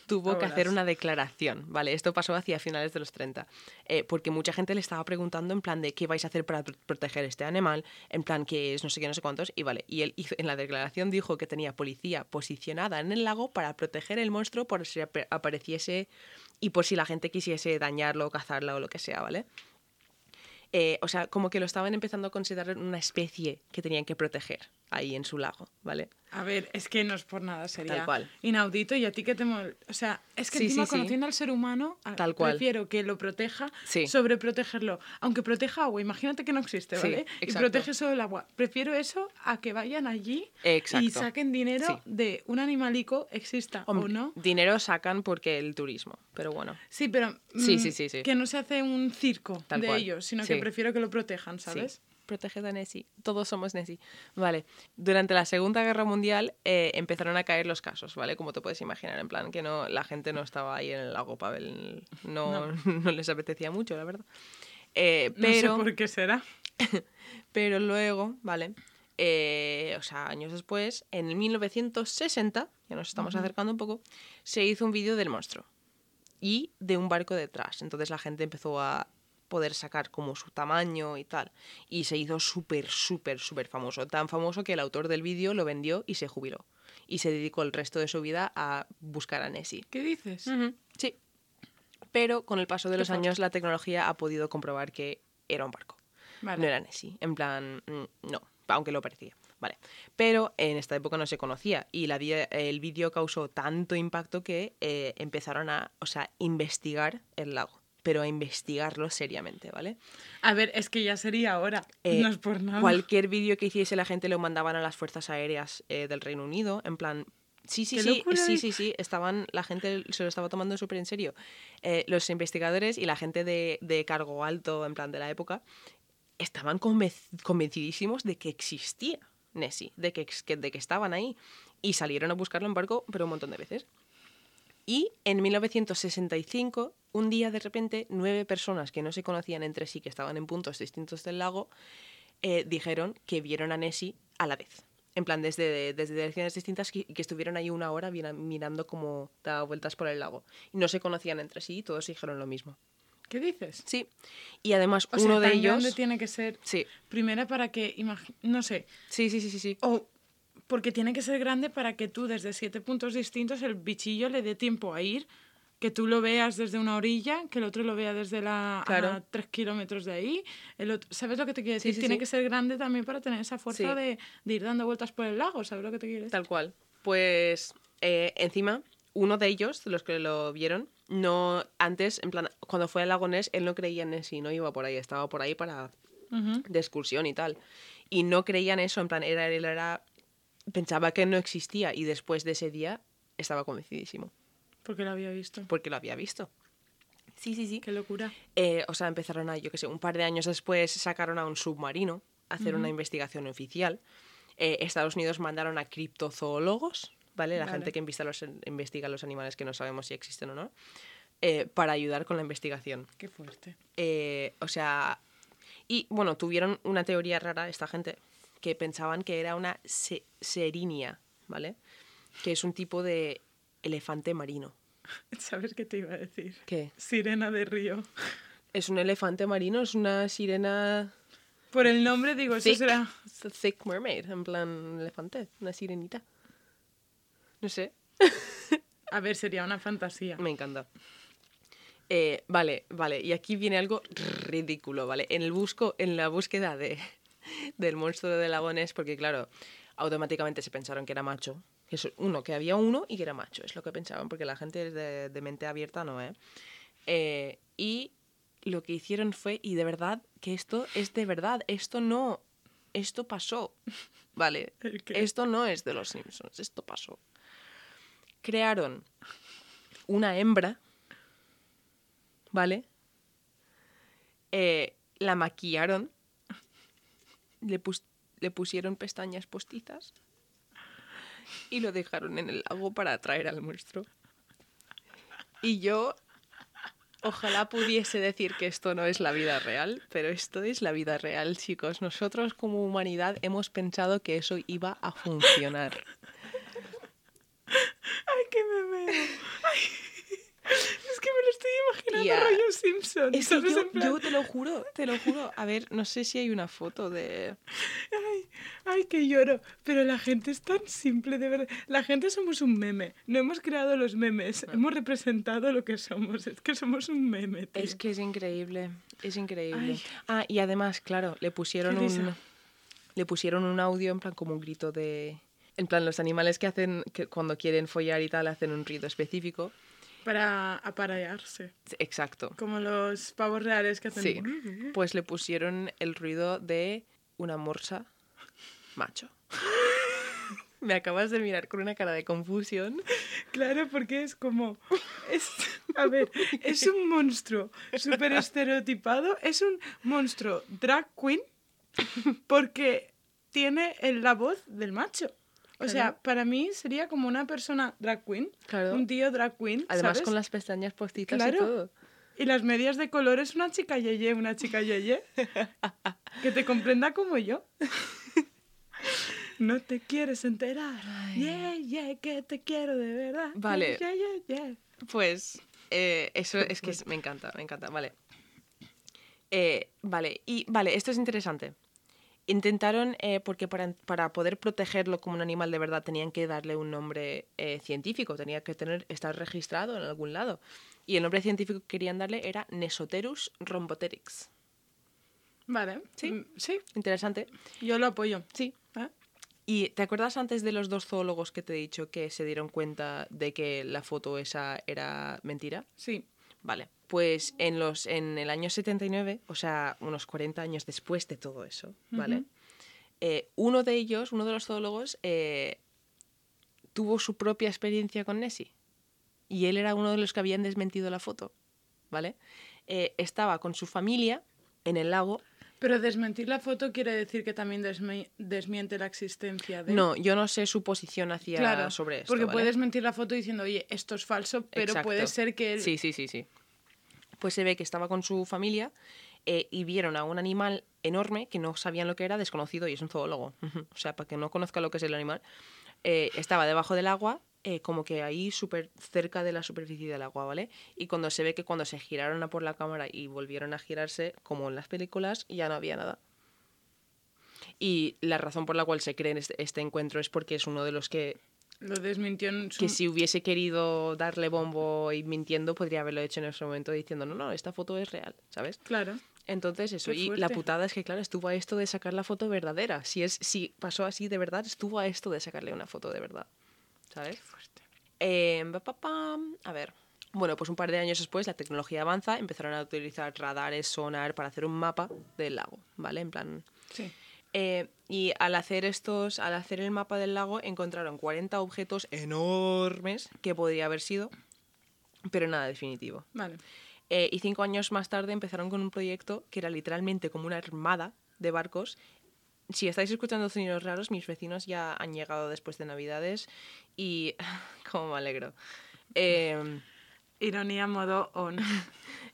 Speaker 2: tuvo que hacer una declaración, ¿vale? Esto pasó hacia finales de los 30, eh, porque mucha gente le estaba preguntando en plan de qué vais a hacer para pr- proteger este animal, en plan que es no sé qué, no sé cuántos, y vale, y él hizo- en la declaración dijo que tenía policía posicionada en el lago para proteger el monstruo por si ap- apareciese y por si la gente quisiese dañarlo, cazarla o lo que sea, ¿vale? Eh, o sea, como que lo estaban empezando a considerar una especie que tenían que proteger ahí en su lago, ¿vale?
Speaker 3: A ver, es que no es por nada, sería
Speaker 2: Tal cual.
Speaker 3: inaudito y a ti que te... mol- O sea, es que
Speaker 2: Sí,
Speaker 3: encima
Speaker 2: sí, sí.
Speaker 3: conociendo al ser humano,
Speaker 2: Tal cual.
Speaker 3: prefiero que lo proteja sobre protegerlo. Aunque proteja agua, imagínate que no existe,
Speaker 2: Sí,
Speaker 3: ¿vale? y protege solo el agua. Prefiero eso a que vayan allí y saquen dinero de un animalico, exista o no.
Speaker 2: Dinero sacan porque el turismo, pero bueno.
Speaker 3: Sí, pero
Speaker 2: Sí,
Speaker 3: mm,
Speaker 2: sí, sí, sí.
Speaker 3: que no se hace un circo
Speaker 2: Tal
Speaker 3: de
Speaker 2: cual.
Speaker 3: ellos, sino que prefiero que lo protejan, ¿sabes?
Speaker 2: Sí. Protege a Nessie. Todos somos Nessie. Vale. Durante la Segunda Guerra Mundial eh, empezaron a caer los casos, ¿vale? Como te puedes imaginar, en plan que no, la gente no estaba ahí en el lago Pavel. No, no. les apetecía mucho, la verdad. Eh, pero,
Speaker 3: No sé por qué será.
Speaker 2: pero luego, ¿vale? Eh, o sea, años después, en el 1960, ya nos estamos acercando un poco, se hizo un vídeo del monstruo y de un barco detrás. Entonces la gente empezó a poder sacar como su tamaño y tal. Y se hizo súper, súper, súper famoso. Tan famoso que el autor del vídeo lo vendió y se jubiló. Y se dedicó el resto de su vida a buscar a Nessie.
Speaker 3: ¿Qué dices?
Speaker 2: Sí. Pero con el paso de los años la tecnología ha podido comprobar que era un barco.
Speaker 3: Vale.
Speaker 2: No era Nessie. En plan, mm, no, aunque lo parecía. Vale. Pero en esta época no se conocía y la, el vídeo causó tanto impacto que eh, empezaron a, o sea, investigar el lago. Pero a investigarlo seriamente, ¿vale?
Speaker 3: A ver, es que ya sería ahora.
Speaker 2: Eh,
Speaker 3: no es por nada.
Speaker 2: Cualquier vídeo que hiciese la gente lo mandaban a las fuerzas aéreas eh, del Reino Unido, en plan, sí, sí,
Speaker 3: ¡Qué
Speaker 2: sí, sí,
Speaker 3: de-
Speaker 2: sí, sí, estaban, la gente se lo estaba tomando súper en serio. Eh, los investigadores y la gente de, de cargo alto, en plan de la época, estaban convenc- convencidísimos de que existía Nessie, de que- de que estaban ahí. Y salieron a buscarlo en barco, pero un montón de veces. Y en 1965, un día de repente, nueve personas que no se conocían entre sí, que estaban en puntos distintos del lago, eh, dijeron que vieron a Nessie a la vez. En plan, desde, desde direcciones distintas y que estuvieron ahí una hora mira- mirando cómo daba vueltas por el lago. Y no se conocían entre sí y todos dijeron lo mismo.
Speaker 3: ¿Qué dices?
Speaker 2: Sí. Y además,
Speaker 3: O sea,
Speaker 2: uno de ellos.
Speaker 3: tiene que ser.
Speaker 2: Sí.
Speaker 3: Primera para que, imagi- no sé,
Speaker 2: sí, sí, sí, sí, sí.
Speaker 3: o porque tiene que ser grande para que tú desde siete puntos distintos el bichillo le dé tiempo a ir, que tú lo veas desde una orilla, que el otro lo vea desde la
Speaker 2: Claro.
Speaker 3: a tres kilómetros de ahí. El otro, ¿Sabes lo que te quiero decir?
Speaker 2: sí,
Speaker 3: tiene
Speaker 2: sí.
Speaker 3: que ser grande también para tener esa fuerza de, de ir dando vueltas por el lago, ¿sabes lo que te quiero decir?
Speaker 2: Tal cual. Pues eh, encima, uno de ellos, de los que lo vieron, no antes, en plan, cuando fue al lago Ness, él no creía en Nessie, no iba por ahí, estaba por ahí para
Speaker 3: Ujú.
Speaker 2: de excursión y tal. Y no creía en eso, en plan, era, él era pensaba que no existía y después de ese día estaba convencidísimo,
Speaker 3: Porque lo había visto.
Speaker 2: porque lo había visto. Sí, sí, sí.
Speaker 3: Qué locura.
Speaker 2: Eh, o sea, empezaron a, yo qué sé, un par de años después sacaron a un submarino a hacer una investigación oficial. Eh, Estados Unidos mandaron a criptozoólogos, ¿vale? La
Speaker 3: Vale.
Speaker 2: gente que investiga los, investiga los animales que no sabemos si existen o no, eh, para ayudar con la investigación.
Speaker 3: Qué fuerte.
Speaker 2: Eh, o sea, y bueno, tuvieron una teoría rara esta gente, que pensaban que era una se- serinia, ¿vale? Que es un tipo de elefante marino.
Speaker 3: ¿Sabes qué te iba a decir?
Speaker 2: ¿Qué?
Speaker 3: Sirena de río.
Speaker 2: ¿Es un elefante marino? ¿Es una sirena
Speaker 3: Por el nombre digo, eso
Speaker 2: thick,
Speaker 3: será...
Speaker 2: thick mermaid, en plan elefante, una sirenita. No sé,
Speaker 3: A ver, sería una fantasía.
Speaker 2: me encanta. Eh, vale, vale, y aquí viene algo ridículo, ¿vale? En, el busco, en la búsqueda de, del monstruo de lagones, porque claro, automáticamente se pensaron que era macho. Que es uno, que había uno y que era macho, es lo que pensaban, porque la gente de, de mente abierta no, ¿eh? Eh, Y lo que hicieron fue, y de verdad, que esto es de verdad, esto no, esto pasó, ¿vale? Esto no es de los Simpsons, esto pasó. Crearon una hembra, ¿vale? Eh, la maquillaron, le, pus- le pusieron pestañas postizas y lo dejaron en el lago para atraer al monstruo. Y yo, ojalá pudiese decir que esto no es la vida real, pero esto es la vida real, chicos. Nosotros como humanidad hemos pensado que eso iba a funcionar.
Speaker 3: ¡Ay, que me veo! Ay, es que me lo estoy imaginando
Speaker 2: Ya.
Speaker 3: rollo Simpson.
Speaker 2: Es que yo,
Speaker 3: plan,
Speaker 2: yo te lo juro, te lo juro. A ver, no sé si hay una foto de...
Speaker 3: Ay, ay, que lloro. Pero la gente es tan simple, de verdad. La gente somos un meme. No hemos creado los memes. Hemos representado lo que somos. Es que somos un meme, tío.
Speaker 2: Es que es increíble, es increíble.
Speaker 3: Ay.
Speaker 2: Ah, y además, claro, le pusieron un le pusieron un audio en plan como un grito de en plan los animales que hacen que cuando quieren follar y tal hacen un ruido específico.
Speaker 3: Para aparearse.
Speaker 2: Exacto.
Speaker 3: Como los pavos reales que hacen...
Speaker 2: Sí. Pues le pusieron el ruido de una morsa macho. Me acabas de mirar con una cara de confusión.
Speaker 3: Claro, porque es como... Es, a ver, es un monstruo súper estereotipado. Es un monstruo drag queen porque tiene la voz del macho. O sea, para mí sería como una persona drag queen.
Speaker 2: Claro.
Speaker 3: Un tío drag queen.
Speaker 2: Además
Speaker 3: ¿sabes?
Speaker 2: con las pestañas postitas y todo.
Speaker 3: Y las medias de color es una chica yeye, una chica yeye. que te comprenda como yo. No te quieres enterar. Yeah, yeah, que te quiero de verdad.
Speaker 2: Vale.
Speaker 3: Yeah, yeah, yeah.
Speaker 2: Pues eh, eso es que es- me encanta, me encanta, vale. Eh, vale, y vale, esto es interesante. Intentaron, eh, porque para, para poder protegerlo como un animal de verdad tenían que darle un nombre eh, científico, tenía que tener, estar registrado en algún lado. Y el nombre científico que querían darle era Nesoterus rhomboteryx.
Speaker 3: Vale.
Speaker 2: Sí.
Speaker 3: Mm, Sí,
Speaker 2: Interesante.
Speaker 3: yo lo apoyo.
Speaker 2: Sí.
Speaker 3: ¿Eh?
Speaker 2: ¿Y te acuerdas antes de los dos zoólogos que te he dicho que se dieron cuenta de que la foto esa era mentira?
Speaker 3: Sí.
Speaker 2: Vale, pues en, los, en el año 79, o sea, unos 40 años después de todo eso, ¿vale? Eh, uno de ellos, uno de los zoólogos, eh, tuvo su propia experiencia con Nessie. Y él era uno de los que habían desmentido la foto, ¿vale? Eh, estaba con su familia en el lago.
Speaker 3: Pero desmentir la foto quiere decir que también desmi- desmiente la existencia de...
Speaker 2: No, yo no sé su posición hacia
Speaker 3: claro,
Speaker 2: sobre esto.
Speaker 3: porque
Speaker 2: ¿vale?
Speaker 3: puedes mentir la foto diciendo, oye, esto es falso, pero
Speaker 2: Exacto.
Speaker 3: puede ser que él...
Speaker 2: Sí, sí, sí, sí. Pues se ve que estaba con su familia eh, y vieron a un animal enorme que no sabían lo que era, desconocido, y es un zoólogo. o sea, para que no conozca lo que es el animal. eh, estaba debajo del agua, eh, como que ahí súper cerca de la superficie del agua, ¿vale? Y cuando se ve que cuando se giraron a por la cámara y volvieron a girarse, como en las películas, ya no había nada. Y la razón por la cual se cree en este, este encuentro es porque es uno de los que
Speaker 3: Lo desmintió en su...
Speaker 2: que si hubiese querido darle bombo y mintiendo, podría haberlo hecho en ese momento diciendo, no, no, esta foto es real, ¿sabes?
Speaker 3: Claro.
Speaker 2: Entonces eso,
Speaker 3: Qué
Speaker 2: y la
Speaker 3: fuerte.
Speaker 2: putada es que, claro, estuvo a esto de sacar la foto verdadera. Si, es, si pasó así de verdad, estuvo a esto de sacarle una foto de verdad, ¿sabes? Eh, pa, pa, a ver. Bueno, pues un par de años después la tecnología avanza, empezaron a utilizar radares, sonar para hacer un mapa del lago, ¿vale? En plan,
Speaker 3: Sí.
Speaker 2: Eh, y al hacer estos, al hacer el mapa del lago, encontraron 40 objetos enormes que podría haber sido, pero nada definitivo.
Speaker 3: Vale.
Speaker 2: Eh, y cinco años más tarde empezaron con un proyecto que era literalmente como una armada de barcos. Si estáis escuchando sonidos raros, mis vecinos ya han llegado después de Navidades y como me alegro. Eh,
Speaker 3: Ironía modo on.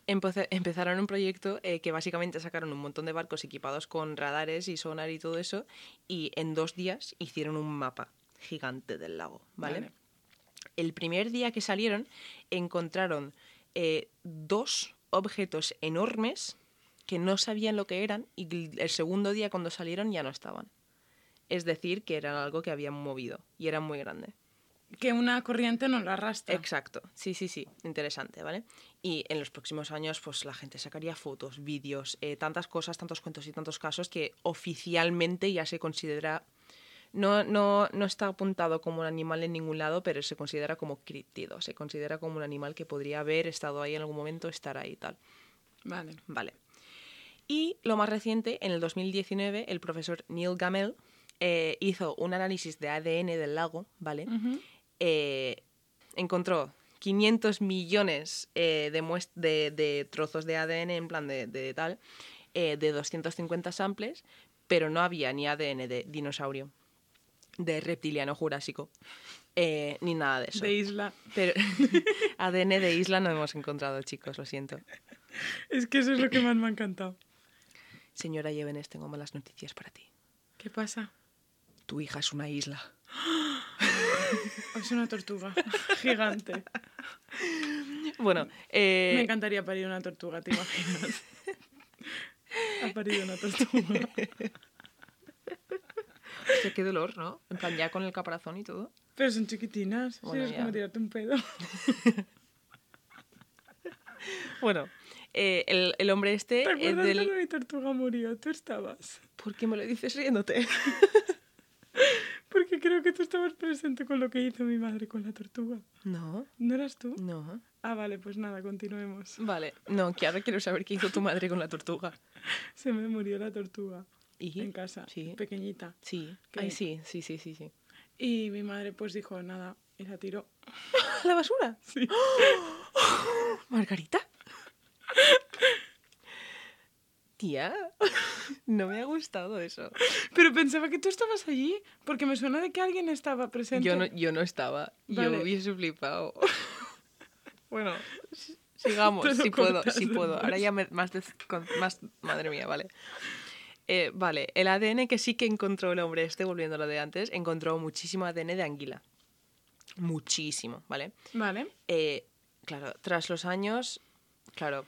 Speaker 2: Empezaron un proyecto eh, que básicamente sacaron un montón de barcos equipados con radares y sonar y todo eso y en dos días hicieron un mapa gigante del lago, ¿vale?
Speaker 3: Vale.
Speaker 2: El primer día que salieron encontraron eh, dos objetos enormes que no sabían lo que eran y el- el segundo día cuando salieron ya no estaban. Es decir, que eran algo que habían movido y eran muy grande.
Speaker 3: Que una corriente no la arrastra.
Speaker 2: Exacto, sí, sí, sí, interesante, ¿vale? Y en los próximos años, pues la gente sacaría fotos, vídeos, eh, tantas cosas, tantos cuentos y tantos casos que oficialmente ya se considera. No, no, no está apuntado como un animal en ningún lado, pero se considera como críptido, se considera como un animal que podría haber estado ahí en algún momento, estar ahí y tal.
Speaker 3: Vale.
Speaker 2: Vale. Y lo más reciente, en el 2019, el profesor Neil Gamel eh, hizo un análisis de ADN del lago, ¿vale? Eh, encontró 500 millones eh, de, de, de trozos de ADN, en plan de, de tal, eh, de 250 samples, pero no había ni ADN de dinosaurio, de reptiliano jurásico, eh, ni nada de eso.
Speaker 3: De isla.
Speaker 2: Pero ADN de isla no hemos encontrado, chicos, lo siento.
Speaker 3: Es que eso es lo que más me ha encantado.
Speaker 2: Señora Yevenes, tengo malas noticias para ti.
Speaker 3: ¿Qué pasa?
Speaker 2: Tu hija es una isla.
Speaker 3: Es una tortuga gigante.
Speaker 2: Bueno, eh,
Speaker 3: Me encantaría parir una tortuga, ¿te imaginas? Ha parido una tortuga.
Speaker 2: hostia, qué dolor, ¿no? En plan, ya con el caparazón y todo.
Speaker 3: Pero son chiquitinas.
Speaker 2: Bueno,
Speaker 3: sí, es como tirarte un pedo.
Speaker 2: Bueno, eh, el, el hombre este
Speaker 3: ¿Te
Speaker 2: es
Speaker 3: acuerdas
Speaker 2: del...
Speaker 3: cuando mi tortuga murió? Tú estabas.
Speaker 2: ¿Por qué me lo dices riéndote?
Speaker 3: Porque creo que tú estabas presente con lo que hizo mi madre con la tortuga.
Speaker 2: No,
Speaker 3: ¿No eras tú?
Speaker 2: no.
Speaker 3: Ah, vale, pues nada, continuemos.
Speaker 2: Vale, no, que ahora quiero saber qué hizo tu madre con la tortuga.
Speaker 3: Se me murió la tortuga
Speaker 2: ¿Y?
Speaker 3: en casa,
Speaker 2: Sí.
Speaker 3: pequeñita.
Speaker 2: Sí. Ay, sí, sí, sí, sí, sí.
Speaker 3: Y mi madre pues dijo, nada, y la tiró.
Speaker 2: ¿A la basura?
Speaker 3: Sí.
Speaker 2: ¿Margarita? No me ha gustado eso.
Speaker 3: Pero pensaba que tú estabas allí, porque me suena de que alguien estaba presente.
Speaker 2: Yo no, yo no estaba.
Speaker 3: Vale.
Speaker 2: Yo hubiese flipado. bueno, sigamos, si puedo, si puedo. Ahora ya me- más, de- más... Madre mía, vale. Eh, vale, el ADN que sí que encontró el hombre este, volviendo a lo de antes, encontró muchísimo ADN de anguila. Muchísimo, ¿vale?
Speaker 3: Vale.
Speaker 2: Eh, claro, tras los años, claro,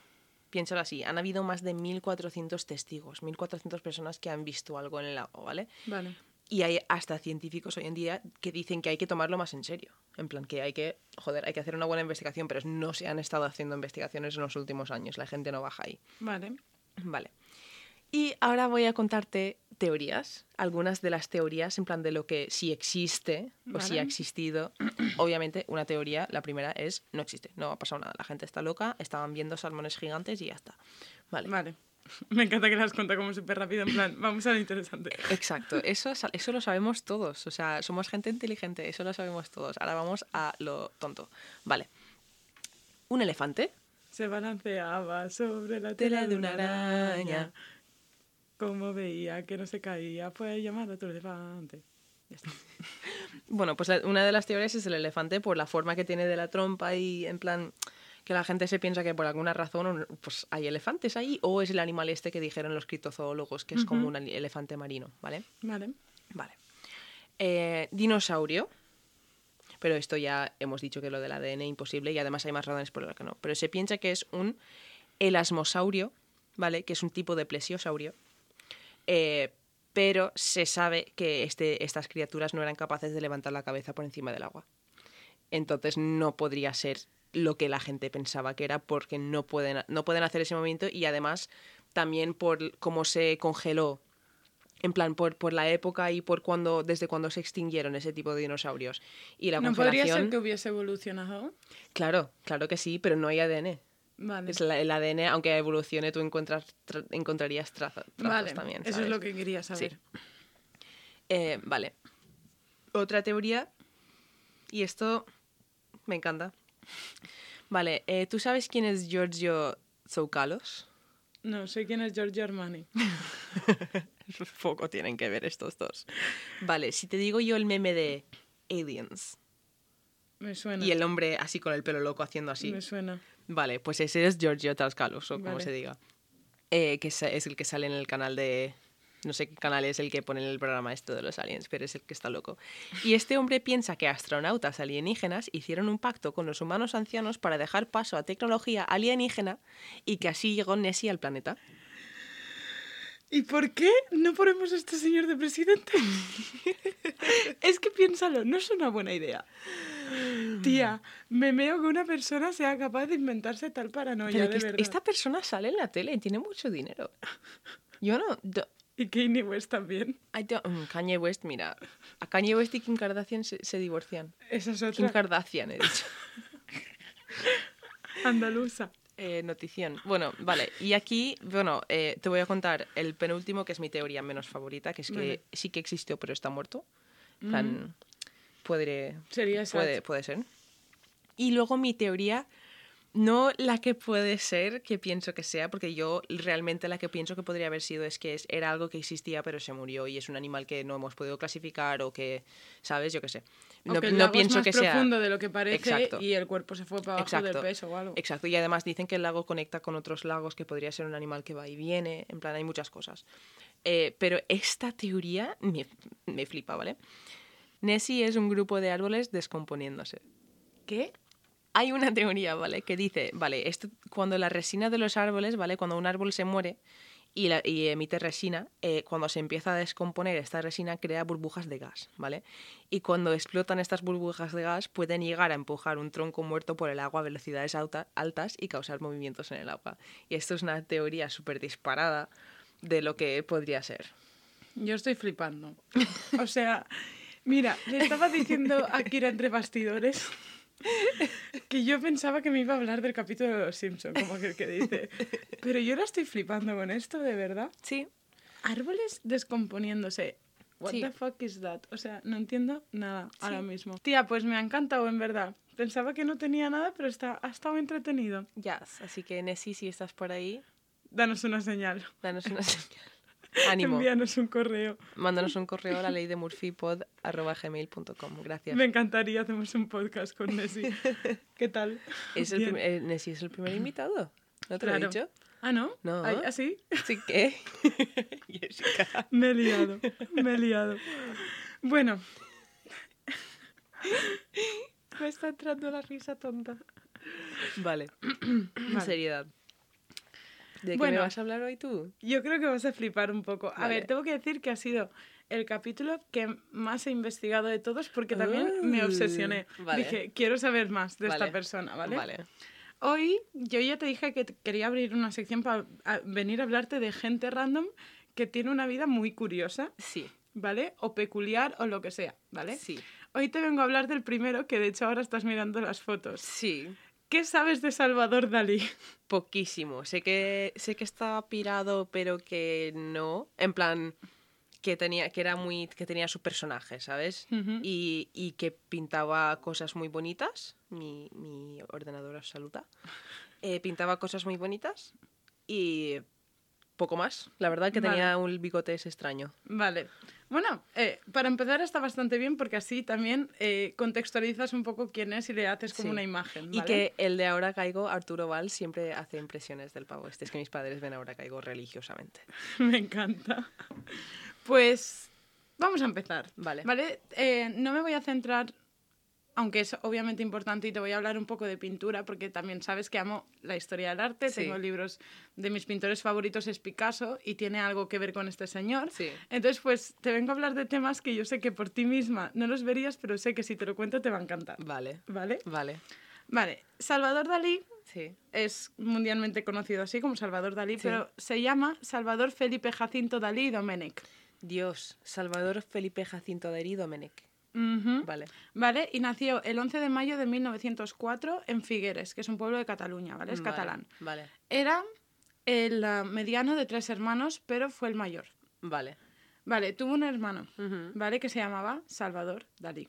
Speaker 2: piénsalo así, han habido más de 1.400 testigos, 1.400 personas que han visto algo en el lago, ¿vale?
Speaker 3: Vale.
Speaker 2: Y hay hasta científicos hoy en día que dicen que hay que tomarlo más en serio. En plan, que hay que, joder, hay que hacer una buena investigación, pero no se han estado haciendo investigaciones en los últimos años. La gente no baja ahí.
Speaker 3: Vale.
Speaker 2: Vale. Y ahora voy a contarte teorías, algunas de las teorías en plan de lo que si existe o si
Speaker 3: Vale.
Speaker 2: ha existido. Obviamente, una teoría, la primera es no existe, no ha pasado nada. La gente está loca, estaban viendo salmones gigantes y ya está. Vale.
Speaker 3: Vale. Me encanta que las cuenta como súper rápido, en plan, vamos a lo interesante.
Speaker 2: Exacto, eso, eso lo sabemos todos. O sea, somos gente inteligente, eso lo sabemos todos. Ahora vamos a lo tonto. Vale. Un elefante.
Speaker 3: Se balanceaba sobre la
Speaker 2: Tela
Speaker 3: tela
Speaker 2: de una araña.
Speaker 3: Como veía que no se caía, fue llamado a otro elefante. Ya está.
Speaker 2: Bueno, pues la- una de las teorías es el elefante por la forma que tiene de la trompa y en plan que la gente se piensa que por alguna razón pues hay elefantes ahí o es el animal este que dijeron los criptozoólogos que es como un elefante marino, ¿vale?
Speaker 3: Vale.
Speaker 2: Vale. Eh, dinosaurio. Pero esto ya hemos dicho que lo del ADN es imposible y además hay más razones por lo que no. Pero se piensa que es un elasmosaurio, ¿vale? Que es un tipo de plesiosaurio. Eh, pero se sabe que este, estas criaturas no eran capaces de levantar la cabeza por encima del agua. Entonces no podría ser lo que la gente pensaba que era porque no pueden, no pueden hacer ese movimiento y además también por cómo se congeló en plan, por, por la época y por cuando, desde cuando se extinguieron ese tipo de dinosaurios. Y la
Speaker 3: ¿No podría ser que hubiese evolucionado?
Speaker 2: Claro, claro que sí, pero no hay ADN.
Speaker 3: Vale.
Speaker 2: Es la- el ADN, aunque evolucione, tú encuentras, tra- encontrarías traza- trazos
Speaker 3: Vale,
Speaker 2: también.
Speaker 3: eso es lo que quería saber.
Speaker 2: Eh, vale. Otra teoría, y esto me encanta. Vale, eh, ¿tú sabes quién es Giorgio Tsoukalos?
Speaker 3: No, sé quién es Giorgio Armani.
Speaker 2: Poco tienen que ver estos dos. Vale, si te digo yo el meme de Aliens
Speaker 3: Me suena.
Speaker 2: y el hombre así con el pelo loco haciendo así.
Speaker 3: Me suena.
Speaker 2: Vale, pues ese es Giorgio Tsoukalos, o como
Speaker 3: Vale.
Speaker 2: se diga. Eh, que es, es el que sale en el canal de... No sé qué canal es el que pone en el programa esto de los aliens, pero es el que está loco. Y este hombre piensa que astronautas alienígenas hicieron un pacto con los humanos ancianos para dejar paso a tecnología alienígena y que así llegó Nessie al planeta.
Speaker 3: ¿Y por qué no ponemos a este señor de presidente? es que piénsalo, no es una buena idea. Tía, me meo que una persona sea capaz de inventarse tal paranoia,
Speaker 2: Pero
Speaker 3: de
Speaker 2: que
Speaker 3: verdad.
Speaker 2: esta persona sale en la tele y tiene mucho dinero. Yo no... do-
Speaker 3: Y Kanye West también.
Speaker 2: Mm, Kanye West, mira. A Kanye West y Kim Kardashian se, se divorcian.
Speaker 3: Esa es
Speaker 2: Kim
Speaker 3: otra.
Speaker 2: Kardashian, he dicho.
Speaker 3: Andaluza.
Speaker 2: Eh, notición. Bueno, vale. Y aquí, bueno, eh, te voy a contar el penúltimo, que es mi teoría menos favorita, que es que
Speaker 3: Vale.
Speaker 2: sí que existió, pero está muerto. Puede,
Speaker 3: Sería
Speaker 2: puede, puede ser. Y luego mi teoría, no la que puede ser, que pienso que sea, porque yo realmente la que pienso que podría haber sido es que es- era algo que existía pero se murió y es un animal que no hemos podido clasificar o que, ¿sabes? Yo qué sé.
Speaker 3: O
Speaker 2: No,
Speaker 3: que el
Speaker 2: no
Speaker 3: lago
Speaker 2: pienso
Speaker 3: es más
Speaker 2: que sea...
Speaker 3: profundo de lo que parece
Speaker 2: Exacto.
Speaker 3: y el cuerpo se fue para abajo del
Speaker 2: Exacto.
Speaker 3: peso o algo.
Speaker 2: Exacto, y además dicen que el lago conecta con otros lagos, que podría ser un animal que va y viene, en plan, hay muchas cosas. Eh, pero esta teoría me, me flipa, ¿vale? Nessie es un grupo de árboles descomponiéndose.
Speaker 3: ¿Qué?
Speaker 2: Hay una teoría, ¿vale? Que dice, vale, esto, cuando la resina de los árboles, ¿vale? Cuando un árbol se muere y, la- y emite resina, eh, cuando se empieza a descomponer, esta resina crea burbujas de gas, ¿vale? Y cuando explotan estas burbujas de gas, pueden llegar a empujar un tronco muerto por el agua a velocidades alta- altas y causar movimientos en el agua. Y esto es una teoría súper disparada de lo que podría ser.
Speaker 3: Yo estoy flipando. O sea, mira, le estaba diciendo a Kira entre bastidores que yo pensaba que me iba a hablar del capítulo de Los Simpson, como aquel que dice. Pero yo la estoy flipando con esto, de verdad.
Speaker 2: Sí.
Speaker 3: Árboles descomponiéndose. What
Speaker 2: Sí.
Speaker 3: the fuck is that? O sea, no entiendo nada ahora mismo. Tía, pues me ha encantado, en verdad. Pensaba que no tenía nada, pero está, ha estado entretenido.
Speaker 2: Ya, así que Nessie, si estás por ahí,
Speaker 3: Danos una señal.
Speaker 2: danos una señal. Ánimo.
Speaker 3: Envíanos un correo.
Speaker 2: Mándanos un correo a la ley de Gracias.
Speaker 3: Me encantaría, hacemos un podcast con Nessie. ¿Qué tal?
Speaker 2: Es el eh, Nessie es el primer invitado. ¿No te lo he dicho?
Speaker 3: Ah, ¿no?
Speaker 2: No.
Speaker 3: Ay, ¿Ah, sí?
Speaker 2: Sí que. Jessica.
Speaker 3: Me he liado, me he liado. Bueno,
Speaker 2: Me está entrando la risa tonta. Vale.
Speaker 3: Vale.
Speaker 2: Seriedad. ¿De qué me
Speaker 3: Bueno.
Speaker 2: vas a hablar hoy tú?
Speaker 3: yo creo que vas a flipar un poco. A
Speaker 2: Vale.
Speaker 3: ver, tengo que decir que ha sido el capítulo que más he investigado de todos porque también me obsesioné.
Speaker 2: vale.
Speaker 3: Dije, quiero saber más de esta persona, ¿vale?
Speaker 2: Vale.
Speaker 3: Hoy yo ya te dije que quería abrir una sección para venir a hablarte de gente random que tiene una vida muy curiosa,
Speaker 2: Sí.
Speaker 3: ¿vale? O peculiar o lo que sea, ¿vale?
Speaker 2: Sí.
Speaker 3: Hoy te vengo a hablar del primero, que de hecho ahora estás mirando las fotos.
Speaker 2: Sí.
Speaker 3: ¿Qué sabes de Salvador Dalí?
Speaker 2: Poquísimo. Sé que, sé que estaba pirado, pero que no. En plan, que tenía, que era muy. que tenía su personaje, ¿sabes? Y, y que pintaba cosas muy bonitas. Mi, mi ordenador saluda. Eh, pintaba cosas muy bonitas. Y poco más. La verdad que
Speaker 3: Vale.
Speaker 2: tenía un bigote ese extraño.
Speaker 3: Vale. Bueno, eh, para empezar está bastante bien porque así también eh, contextualizas un poco quién es y le haces como
Speaker 2: Sí.
Speaker 3: una imagen.
Speaker 2: Y que el de Ahora Caigo, Arturo Val, siempre hace impresiones del pavo este. Es que mis padres ven Ahora Caigo religiosamente.
Speaker 3: Me encanta. Pues vamos a empezar.
Speaker 2: Vale.
Speaker 3: Vale, eh, no me voy a centrar, aunque es obviamente importante y te voy a hablar un poco de pintura porque también sabes que amo la historia del arte.
Speaker 2: Sí.
Speaker 3: Tengo libros de mis pintores favoritos es Picasso y tiene algo que ver con este señor.
Speaker 2: Sí.
Speaker 3: Entonces, pues te vengo a hablar de temas que yo sé que por ti misma no los verías, pero sé que si te lo cuento te va a encantar.
Speaker 2: Vale.
Speaker 3: ¿Vale?
Speaker 2: Vale.
Speaker 3: Vale. Salvador Dalí
Speaker 2: Sí.
Speaker 3: es mundialmente conocido así como Salvador Dalí, pero se llama Salvador Felipe Jacinto Dalí Domenech.
Speaker 2: Dios. Salvador Felipe Jacinto de Domenech. Vale.
Speaker 3: Vale, y nació el 11 de mayo de 1904 en Figueres, que es un pueblo de Cataluña, ¿vale? Es
Speaker 2: Vale,
Speaker 3: catalán.
Speaker 2: Vale,
Speaker 3: Era el ah, mediano de tres hermanos, pero fue el mayor.
Speaker 2: vale.
Speaker 3: Vale, tuvo un hermano. ¿vale? Que se llamaba Salvador Dalí.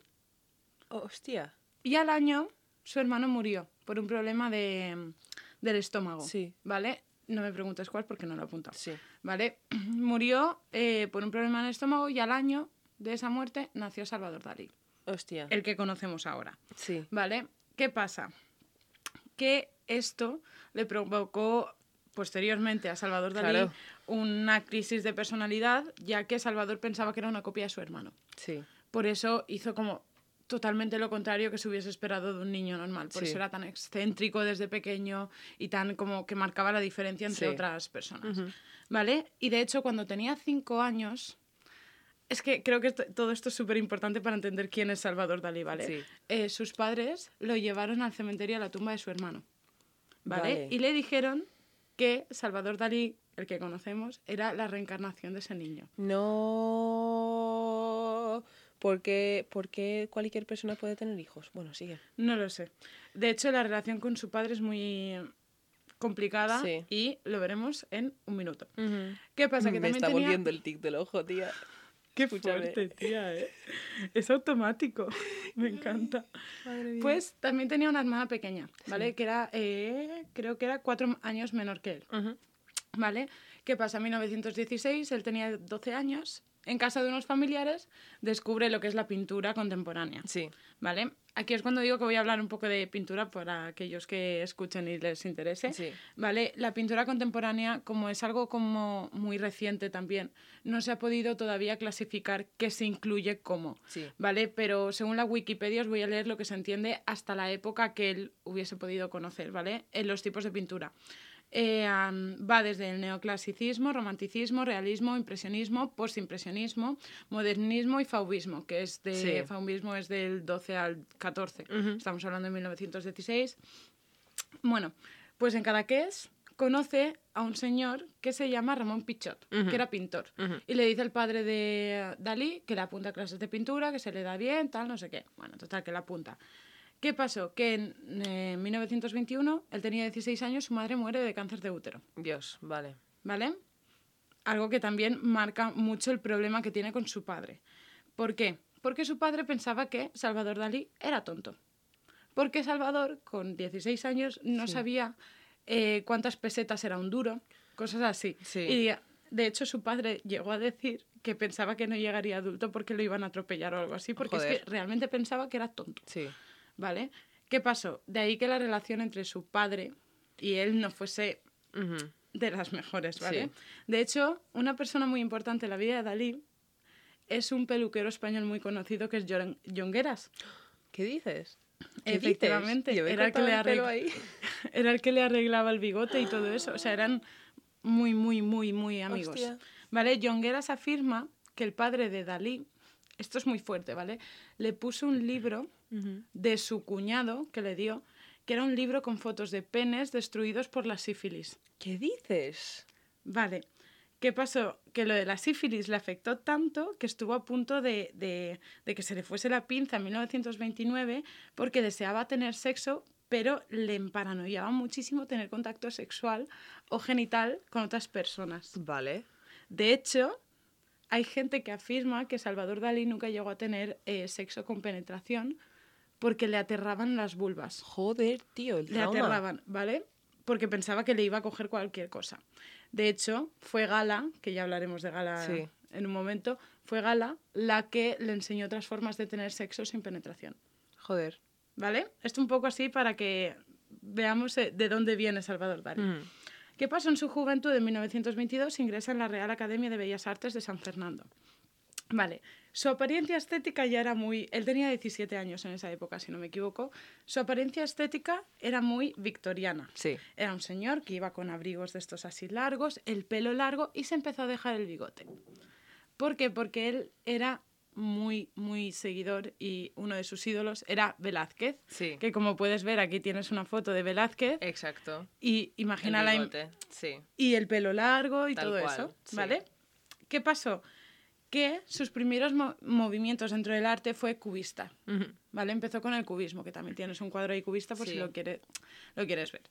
Speaker 2: Oh, hostia.
Speaker 3: Y al año su hermano murió por un problema de, del estómago.
Speaker 2: Sí.
Speaker 3: ¿Vale? No me preguntes cuál porque no lo he apuntado.
Speaker 2: Sí.
Speaker 3: ¿Vale? Murió eh, por un problema en el estómago y al año de esa muerte nació Salvador Dalí,
Speaker 2: Hostia.
Speaker 3: el que conocemos ahora.
Speaker 2: Sí.
Speaker 3: ¿Vale? ¿Qué pasa? Que esto le provocó posteriormente a Salvador Dalí
Speaker 2: Claro.
Speaker 3: una crisis de personalidad, ya que Salvador pensaba que era una copia de su hermano.
Speaker 2: Sí.
Speaker 3: Por eso hizo como totalmente lo contrario que se hubiese esperado de un niño normal. Por
Speaker 2: Sí.
Speaker 3: eso era tan excéntrico desde pequeño y tan como que marcaba la diferencia entre
Speaker 2: Sí.
Speaker 3: otras personas.
Speaker 2: Ujú.
Speaker 3: ¿Vale? Y de hecho, cuando tenía cinco años. Es que creo que todo esto es súper importante para entender quién es Salvador Dalí, ¿vale?
Speaker 2: Sí.
Speaker 3: Eh, sus padres lo llevaron al cementerio a la tumba de su hermano. ¿Vale?
Speaker 2: Vale.
Speaker 3: Y le dijeron que Salvador Dalí, el que conocemos, era la reencarnación de ese niño.
Speaker 2: No. ¿Por qué, por qué cualquier persona puede tener hijos? Bueno, sigue.
Speaker 3: No lo sé. De hecho, la relación con su padre es muy complicada
Speaker 2: Sí.
Speaker 3: y lo veremos en un minuto. ¿Qué pasa? Que
Speaker 2: Me
Speaker 3: también
Speaker 2: está
Speaker 3: tenía...
Speaker 2: volviendo el tic del ojo, tía.
Speaker 3: Qué
Speaker 2: Escúchame.
Speaker 3: fuerte, tía, ¿eh? Es automático. Me encanta. Pues también tenía una hermana pequeña, ¿vale? Que era, eh, creo que era cuatro años menor que él. ¿vale? ¿Qué pasa? En 1916, él tenía 12 años. En casa de unos familiares, descubre lo que es la pintura contemporánea.
Speaker 2: Sí.
Speaker 3: ¿Vale? Aquí es cuando digo que voy a hablar un poco de pintura para aquellos que escuchen y les interese.
Speaker 2: Sí.
Speaker 3: ¿Vale? La pintura contemporánea, como es algo como muy reciente también, no se ha podido todavía clasificar qué se incluye cómo.
Speaker 2: Sí.
Speaker 3: ¿Vale? Pero según la Wikipedia os voy a leer lo que se entiende hasta la época que él hubiese podido conocer, ¿vale? En los tipos de pintura. Eh, va desde el neoclasicismo, romanticismo, realismo, impresionismo, postimpresionismo, modernismo y fauvismo, que es de
Speaker 2: Sí.
Speaker 3: fauvismo es del 12 al 14.
Speaker 2: Ujú.
Speaker 3: Estamos hablando de 1916. Bueno, pues en Cadaqués conoce a un señor que se llama Ramón Pichot, que era pintor. Y le dice al padre de Dalí que le apunta a clases de pintura, que se le da bien, tal, no sé qué. Bueno, total, que le apunta. ¿Qué pasó? Que en eh, 1921, él tenía 16 años, su madre muere de cáncer de útero,
Speaker 2: Dios, vale.
Speaker 3: ¿vale? Algo que también marca mucho el problema que tiene con su padre. ¿Por qué? Porque su padre pensaba que Salvador Dalí era tonto. Porque Salvador, con 16 años, no
Speaker 2: Sí.
Speaker 3: sabía eh, cuántas pesetas era un duro, cosas así.
Speaker 2: Sí.
Speaker 3: Y de hecho su padre llegó a decir que pensaba que no llegaría adulto porque lo iban a atropellar o algo así, porque es
Speaker 2: Joder.
Speaker 3: que realmente pensaba que era tonto,
Speaker 2: Sí.
Speaker 3: ¿Vale? ¿Qué pasó? De ahí que la relación entre su padre y él no fuese de las mejores, ¿vale?
Speaker 2: Sí.
Speaker 3: De hecho, una persona muy importante en la vida de Dalí es un peluquero español muy conocido que es Jongueras.
Speaker 2: ¿Qué dices? ¿Qué
Speaker 3: Efectivamente,
Speaker 2: dices?
Speaker 3: Era el que le
Speaker 2: el pelo
Speaker 3: arregla-
Speaker 2: ahí.
Speaker 3: Era el que le arreglaba el bigote y todo eso. O sea, eran muy, muy, muy, muy amigos.
Speaker 2: Hostia.
Speaker 3: ¿Vale? Jongueras afirma que el padre de Dalí, esto es muy fuerte, ¿vale? Le puso un libro De su cuñado que le dio, que era un libro con fotos de penes destruidos por la sífilis.
Speaker 2: ¿Qué dices?
Speaker 3: Vale. ¿Qué pasó? Que lo de la sífilis le afectó tanto que estuvo a punto de, de- de que se le fuese la pinza en 1929 porque deseaba tener sexo, pero le emparanoiaba muchísimo tener contacto sexual o genital con otras personas.
Speaker 2: Vale.
Speaker 3: De hecho, hay gente que afirma que Salvador Dalí nunca llegó a tener eh, sexo con penetración porque le aterraban las vulvas
Speaker 2: Joder, tío, el
Speaker 3: le
Speaker 2: trauma.
Speaker 3: aterraban, ¿vale? Porque pensaba que le iba a coger cualquier cosa. De hecho, fue Gala, que ya hablaremos de Gala
Speaker 2: Sí.
Speaker 3: en un momento, fue Gala la que le enseñó otras formas de tener sexo sin penetración,
Speaker 2: Joder.
Speaker 3: ¿vale? Esto un poco así para que veamos eh, de dónde viene Salvador Dalí.
Speaker 2: Ujú.
Speaker 3: ¿Qué pasó en su juventud? En 1922 ingresa en la Real Academia de Bellas Artes de San Fernando. Vale, su apariencia estética ya era muy... Él tenía 17 años en esa época, si no me equivoco. Su apariencia estética era muy victoriana.
Speaker 2: Sí.
Speaker 3: Era un señor que iba con abrigos de estos así largos, el pelo largo y se empezó a dejar el bigote. ¿Por qué? Porque él era muy, muy seguidor y uno de sus ídolos era Velázquez.
Speaker 2: Sí.
Speaker 3: Que como puedes ver, aquí tienes una foto de Velázquez
Speaker 2: Exacto.
Speaker 3: y
Speaker 2: El
Speaker 3: imagina la,
Speaker 2: bigote. Sí.
Speaker 3: y el pelo largo y
Speaker 2: Tal
Speaker 3: todo
Speaker 2: cual,
Speaker 3: eso,
Speaker 2: sí.
Speaker 3: ¿vale? ¿Qué pasó? Que sus primeros mo- movimientos dentro del arte fue cubista. ¿Vale? Empezó con el cubismo, que también tienes un cuadro ahí cubista por si lo, quiere, lo quieres ver.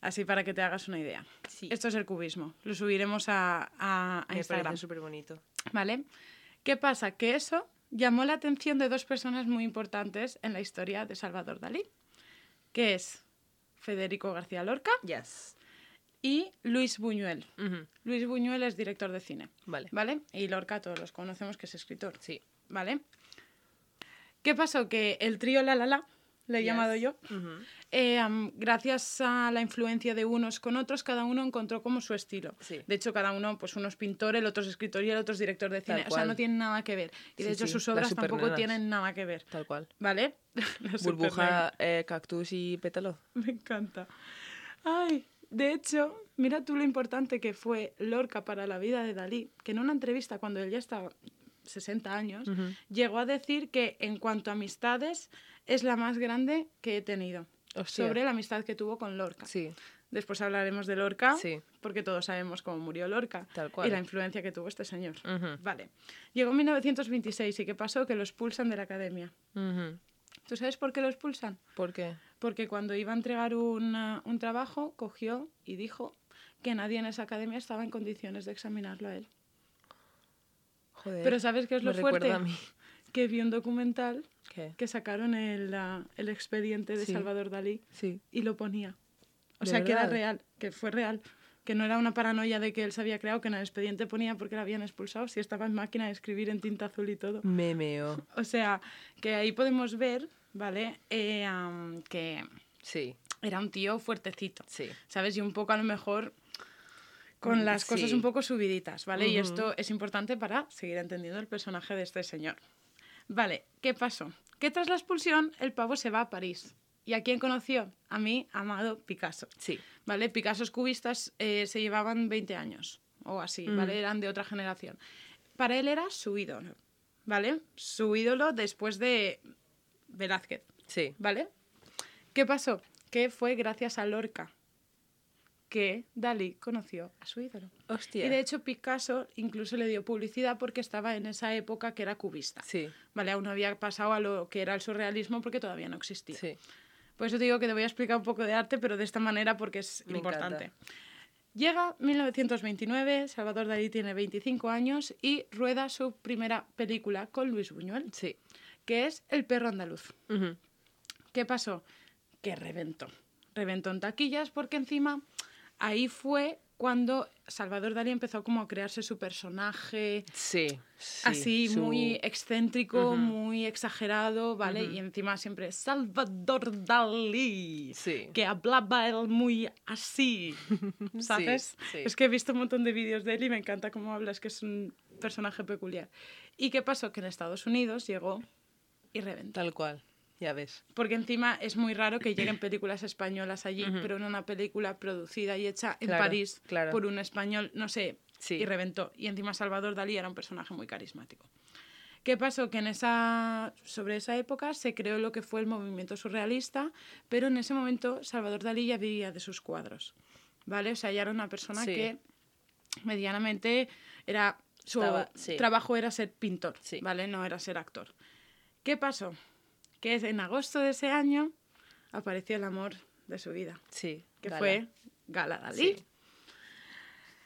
Speaker 3: Así para que te hagas una idea.
Speaker 2: Sí.
Speaker 3: Esto es el cubismo. Lo subiremos a, a- a
Speaker 2: Me
Speaker 3: Instagram.
Speaker 2: súper bonito.
Speaker 3: ¿Vale? ¿Qué pasa? Que eso llamó la atención de dos personas muy importantes en la historia de Salvador Dalí, que es Federico García Lorca
Speaker 2: Yes.
Speaker 3: Y Luis Buñuel. Luis Buñuel es director de cine,
Speaker 2: Vale.
Speaker 3: ¿vale? Y Lorca todos los conocemos que es escritor,
Speaker 2: Sí.
Speaker 3: ¿vale? ¿Qué pasó? Que el trío La La La, le he
Speaker 2: Yes.
Speaker 3: llamado yo, eh, gracias a la influencia de unos con otros, cada uno encontró como su estilo.
Speaker 2: Sí.
Speaker 3: De hecho, cada uno, pues uno es pintor, el otro es escritor y el otro es director de cine.
Speaker 2: Tal
Speaker 3: O sea,
Speaker 2: cual.
Speaker 3: no tienen nada que ver. Y de
Speaker 2: Sí,
Speaker 3: hecho,
Speaker 2: sí,
Speaker 3: sus obras tampoco tienen nada que ver.
Speaker 2: Tal cual.
Speaker 3: ¿Vale?
Speaker 2: Burbuja, eh, cactus y pétalo.
Speaker 3: me encanta. Ay, de hecho, mira tú lo importante que fue Lorca para la vida de Dalí, que en una entrevista cuando él ya estaba 60 años, llegó a decir que en cuanto a amistades es la más grande que he tenido.
Speaker 2: Hostia.
Speaker 3: Sobre la amistad que tuvo con Lorca.
Speaker 2: Sí.
Speaker 3: Después hablaremos de Lorca,
Speaker 2: Sí.
Speaker 3: porque todos sabemos cómo murió Lorca
Speaker 2: Tal cual.
Speaker 3: y la influencia que tuvo este señor.
Speaker 2: Ujú.
Speaker 3: Vale. Llegó en 1926 y ¿qué pasó? Que lo expulsan de la academia.
Speaker 2: Ujú.
Speaker 3: ¿Tú sabes por qué lo expulsan?
Speaker 2: ¿Por qué?
Speaker 3: Porque cuando iba a entregar un, ah, un trabajo, cogió y dijo que nadie en esa academia estaba en condiciones de examinarlo a él.
Speaker 2: Joder.
Speaker 3: Pero ¿sabes qué es lo fuerte?
Speaker 2: a mí.
Speaker 3: Que vi un documental
Speaker 2: ¿Qué?
Speaker 3: que sacaron el, el expediente de
Speaker 2: Sí.
Speaker 3: Salvador Dalí
Speaker 2: Sí.
Speaker 3: y lo ponía. O
Speaker 2: ¿De
Speaker 3: sea, que era real, que fue real. Que no era una paranoia de que él se había creado, que en el expediente ponía porque lo habían expulsado, si estaba en máquina de escribir en tinta azul y todo.
Speaker 2: Me meo.
Speaker 3: O sea, que ahí podemos ver, ¿vale? Eh, que
Speaker 2: Sí.
Speaker 3: era un tío fuertecito.
Speaker 2: Sí.
Speaker 3: ¿sabes? Y un poco a lo mejor con
Speaker 2: Mm,
Speaker 3: las cosas
Speaker 2: sí.
Speaker 3: un poco subiditas, ¿vale? Y esto es importante para seguir entendiendo el personaje de este señor. Vale, ¿qué pasó? Que tras la expulsión el pavo se va a París. ¿Y a quién conoció? A mi amado Picasso.
Speaker 2: Sí.
Speaker 3: ¿Vale? Picassos cubistas eh, se llevaban 20 años o así,
Speaker 2: Mm.
Speaker 3: ¿vale? Eran de otra generación. Para él era su ídolo, ¿vale? Su ídolo después de Velázquez.
Speaker 2: Sí.
Speaker 3: ¿Vale? ¿Qué pasó? Que fue gracias a Lorca que Dalí conoció a su ídolo.
Speaker 2: Hostia.
Speaker 3: Y de hecho Picasso incluso le dio publicidad porque estaba en esa época que era cubista.
Speaker 2: Sí.
Speaker 3: ¿Vale? Aún no había pasado a lo que era el surrealismo porque todavía no existía.
Speaker 2: Sí.
Speaker 3: Por eso te digo que te voy a explicar un poco de arte, pero de esta manera porque es
Speaker 2: Me
Speaker 3: importante.
Speaker 2: encanta.
Speaker 3: Llega 1929, Salvador Dalí tiene 25 años y rueda su primera película con Luis Buñuel,
Speaker 2: Sí.
Speaker 3: Que es El perro andaluz. ¿Qué pasó? Que reventó. Reventó en taquillas porque encima ahí fue cuando Salvador Dalí empezó como a crearse su personaje
Speaker 2: Sí. sí,
Speaker 3: así
Speaker 2: su-
Speaker 3: muy excéntrico, muy exagerado, ¿vale? Y encima siempre Salvador Dalí,
Speaker 2: Sí.
Speaker 3: que hablaba él muy así, ¿sabes?
Speaker 2: sí.
Speaker 3: Es que he visto un montón de vídeos de él y me encanta cómo habla, es que es un personaje peculiar. ¿Y qué pasó? Que en Estados Unidos llegó y reventó.
Speaker 2: Tal cual. Ya ves.
Speaker 3: Porque encima es muy raro que lleguen películas españolas allí, pero en una película producida y hecha en
Speaker 2: Claro,
Speaker 3: París
Speaker 2: claro.
Speaker 3: por un español, no sé,
Speaker 2: Sí.
Speaker 3: y reventó. Y encima Salvador Dalí era un personaje muy carismático. ¿Qué pasó? Que en esa, sobre esa época se creó lo que fue el movimiento surrealista, pero en ese momento Salvador Dalí ya vivía de sus cuadros, ¿vale? O sea, ya era una persona
Speaker 2: Sí.
Speaker 3: que medianamente era... Su
Speaker 2: Estaba- sí.
Speaker 3: trabajo era ser pintor,
Speaker 2: Sí.
Speaker 3: ¿vale? No era ser actor. ¿Qué pasó? Que en agosto de ese año apareció el amor de su vida,
Speaker 2: Sí.
Speaker 3: que
Speaker 2: Gala.
Speaker 3: fue Gala Dalí.
Speaker 2: Sí.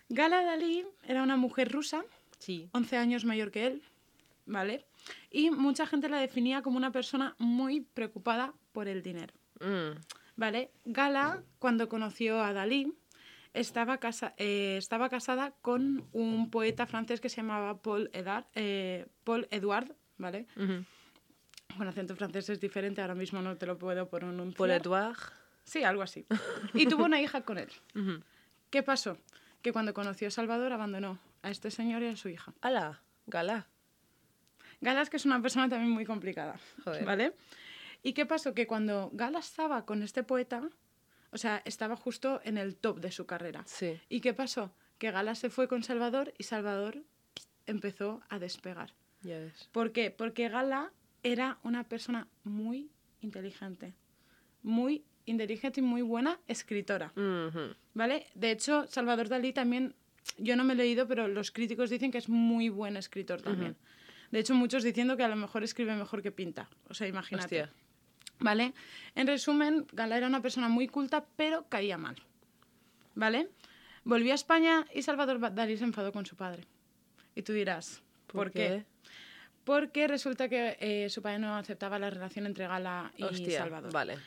Speaker 3: Gala Dalí era una mujer rusa,
Speaker 2: Sí.
Speaker 3: 11 años mayor que él, ¿vale? Y mucha gente la definía como una persona muy preocupada por el dinero,
Speaker 2: Mm.
Speaker 3: ¿vale? Gala, cuando conoció a Dalí, estaba, casa- eh, estaba casada con un poeta francés que se llamaba Paul, Edard, eh, Paul Edouard, ¿vale?
Speaker 2: Ujú.
Speaker 3: Con acento francés es diferente, ahora mismo no te lo puedo pronunciar.
Speaker 2: Edouard.
Speaker 3: Sí, algo así. Y tuvo una hija con él. ¿Qué pasó? Que cuando conoció a Salvador abandonó a este señor y a su hija.
Speaker 2: ¡Hala! Gala.
Speaker 3: Galas, que es una persona también muy complicada.
Speaker 2: Joder.
Speaker 3: ¿Vale? ¿Y qué pasó? Que cuando Gala estaba con este poeta, o sea, estaba justo en el top de su carrera.
Speaker 2: Sí.
Speaker 3: ¿Y qué pasó? Que Gala se fue con Salvador y Salvador empezó a despegar.
Speaker 2: Ya ves.
Speaker 3: ¿Por qué? Porque Gala era una persona muy inteligente. Muy inteligente y muy buena escritora. ¿Vale? De hecho, Salvador Dalí también yo no me he leído, pero los críticos dicen que es muy buen escritor también. De hecho, muchos diciendo que a lo mejor escribe mejor que pinta. O sea, imagínate.
Speaker 2: Hostia.
Speaker 3: ¿Vale? En resumen, Gala era una persona muy culta, pero caía mal. ¿Vale? Volvió a España y Salvador Dalí se enfadó con su padre. Y tú dirás, ¿por, qué? Porque resulta que eh, su padre no aceptaba la relación entre Gala y
Speaker 2: Hostia,
Speaker 3: Salvador.
Speaker 2: vale.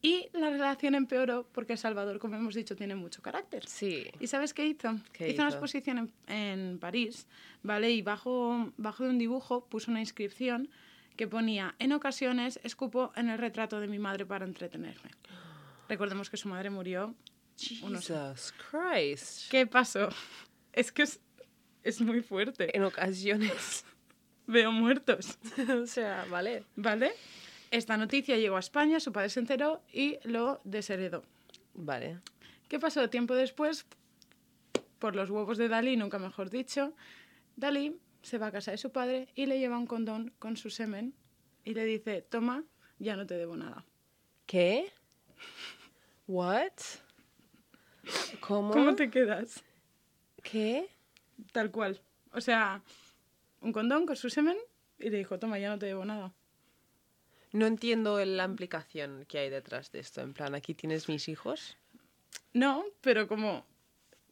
Speaker 3: Y la relación empeoró porque Salvador, como hemos dicho, tiene mucho carácter.
Speaker 2: Sí.
Speaker 3: ¿Y sabes qué hizo?
Speaker 2: ¿Qué
Speaker 3: hizo una
Speaker 2: hizo?
Speaker 3: exposición en, en París, ¿vale? Y bajo, bajo de un dibujo puso una inscripción que ponía, en ocasiones escupo en el retrato de mi madre para entretenerme. Recordemos que su madre murió. unos-
Speaker 2: Jesus Christ.
Speaker 3: ¿Qué pasó? Es que es, es muy fuerte.
Speaker 2: En ocasiones.
Speaker 3: Veo muertos,
Speaker 2: o sea, vale.
Speaker 3: ¿vale? Esta noticia llegó a España, su padre se enteró y lo desheredó.
Speaker 2: Vale.
Speaker 3: ¿Qué pasó? Tiempo después, por los huevos de Dalí, nunca mejor dicho, Dalí se va a casa de su padre y le lleva un condón con su semen y le dice, toma, ya no te debo nada.
Speaker 2: ¿Qué? What? ¿Cómo?
Speaker 3: ¿Cómo te quedas?
Speaker 2: ¿Qué?
Speaker 3: Tal cual. O sea, un condón con su semen y le dijo, toma, ya no te debo nada.
Speaker 2: No entiendo la implicación que hay detrás de esto. En plan, aquí tienes mis hijos.
Speaker 3: No, pero como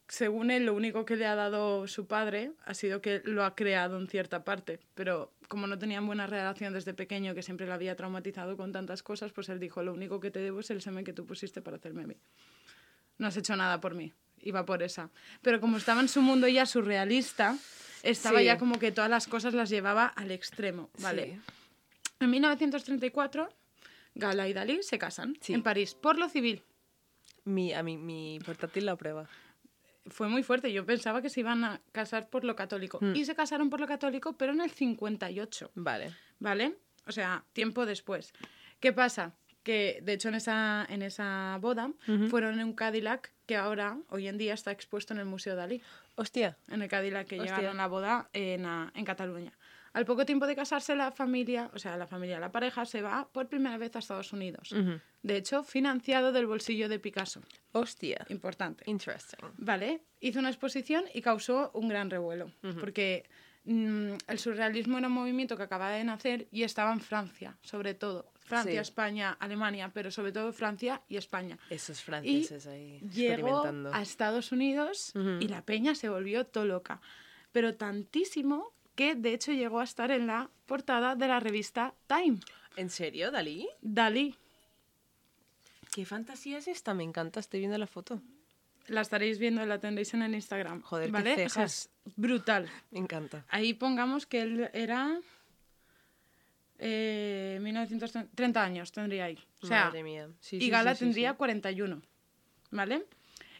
Speaker 3: según él lo único que le ha dado su padre ha sido que lo ha creado en cierta parte, pero como no tenían buena relación desde pequeño, que siempre lo había traumatizado con tantas cosas, pues él dijo, lo único que te debo es el semen que tú pusiste para hacerme a mí. No has hecho nada por mí, iba por esa. Pero como estaba en su mundo ya surrealista, estaba
Speaker 2: Sí.
Speaker 3: ya como que todas las cosas las llevaba al extremo, ¿vale? En 1934, Gala y Dalí se casan
Speaker 2: Sí.
Speaker 3: en París por lo civil.
Speaker 2: Mi, a mi, mi portátil la prueba.
Speaker 3: fue muy fuerte. Yo pensaba que se iban a casar por lo católico.
Speaker 2: Hmm.
Speaker 3: Y se casaron por lo católico, pero en el 58,
Speaker 2: Vale.
Speaker 3: ¿vale? O sea, tiempo después. ¿Qué pasa? Que, de hecho, en esa, en esa boda fueron en un Cadillac que ahora, hoy en día, está expuesto en el Museo Dalí.
Speaker 2: Hostia.
Speaker 3: En el Cadillac que
Speaker 2: Hostia.
Speaker 3: llegaron a la boda en, ah, en Cataluña. Al poco tiempo de casarse, la familia, o sea, la familia, la pareja, se va por primera vez a Estados Unidos. De hecho, financiado del bolsillo de Picasso.
Speaker 2: Hostia.
Speaker 3: Importante.
Speaker 2: Interesting.
Speaker 3: Vale, hizo una exposición y causó un gran revuelo, porque mm, el surrealismo era un movimiento que acababa de nacer y estaba en Francia, sobre todo. Francia,
Speaker 2: Sí.
Speaker 3: España, Alemania, pero sobre todo Francia y España.
Speaker 2: Esos
Speaker 3: Y
Speaker 2: franceses ahí
Speaker 3: llegó a Estados Unidos y la peña se volvió todo loca. Pero tantísimo que de hecho llegó a estar en la portada de la revista Time.
Speaker 2: ¿En serio, Dalí?
Speaker 3: Dalí.
Speaker 2: ¿Qué fantasía es esta? Me encanta, estoy viendo la foto.
Speaker 3: La estaréis viendo, la tendréis en el Instagram.
Speaker 2: Joder, qué
Speaker 3: ¿vale? O sea,
Speaker 2: cejas.
Speaker 3: es brutal.
Speaker 2: Me encanta.
Speaker 3: Ahí pongamos que él era. Eh, 1930 años tendría ahí. O sea,
Speaker 2: Madre mía. Sí,
Speaker 3: y Gala
Speaker 2: sí, sí,
Speaker 3: tendría
Speaker 2: sí.
Speaker 3: 41. ¿Vale?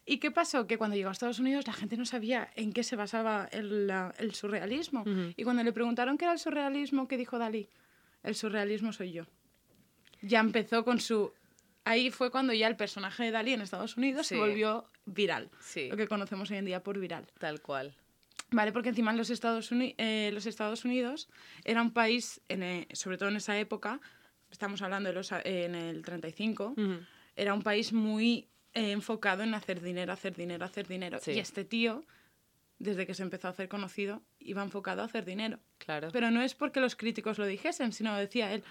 Speaker 3: ¿Y qué pasó? Que cuando llegó a Estados Unidos la gente no sabía en qué se basaba el, la- el surrealismo.
Speaker 2: Ujú.
Speaker 3: Y cuando le preguntaron qué era el surrealismo, ¿qué dijo Dalí? El surrealismo soy yo. Ya empezó con su... Ahí fue cuando ya el personaje de Dalí en Estados Unidos se
Speaker 2: Sí.
Speaker 3: volvió viral.
Speaker 2: Sí.
Speaker 3: Lo que conocemos hoy en día por viral.
Speaker 2: Tal cual.
Speaker 3: Vale, porque encima en los Estados, Uni- eh, los Estados Unidos era un país, en, eh, sobre todo en esa época, estamos hablando de los, eh, en el 35,
Speaker 2: Ujú.
Speaker 3: era un país muy eh, enfocado en hacer dinero, hacer dinero, hacer dinero.
Speaker 2: Sí.
Speaker 3: Y este tío, desde que se empezó a hacer conocido, iba enfocado a hacer dinero.
Speaker 2: Claro.
Speaker 3: Pero no es porque los críticos lo dijesen, sino decía él.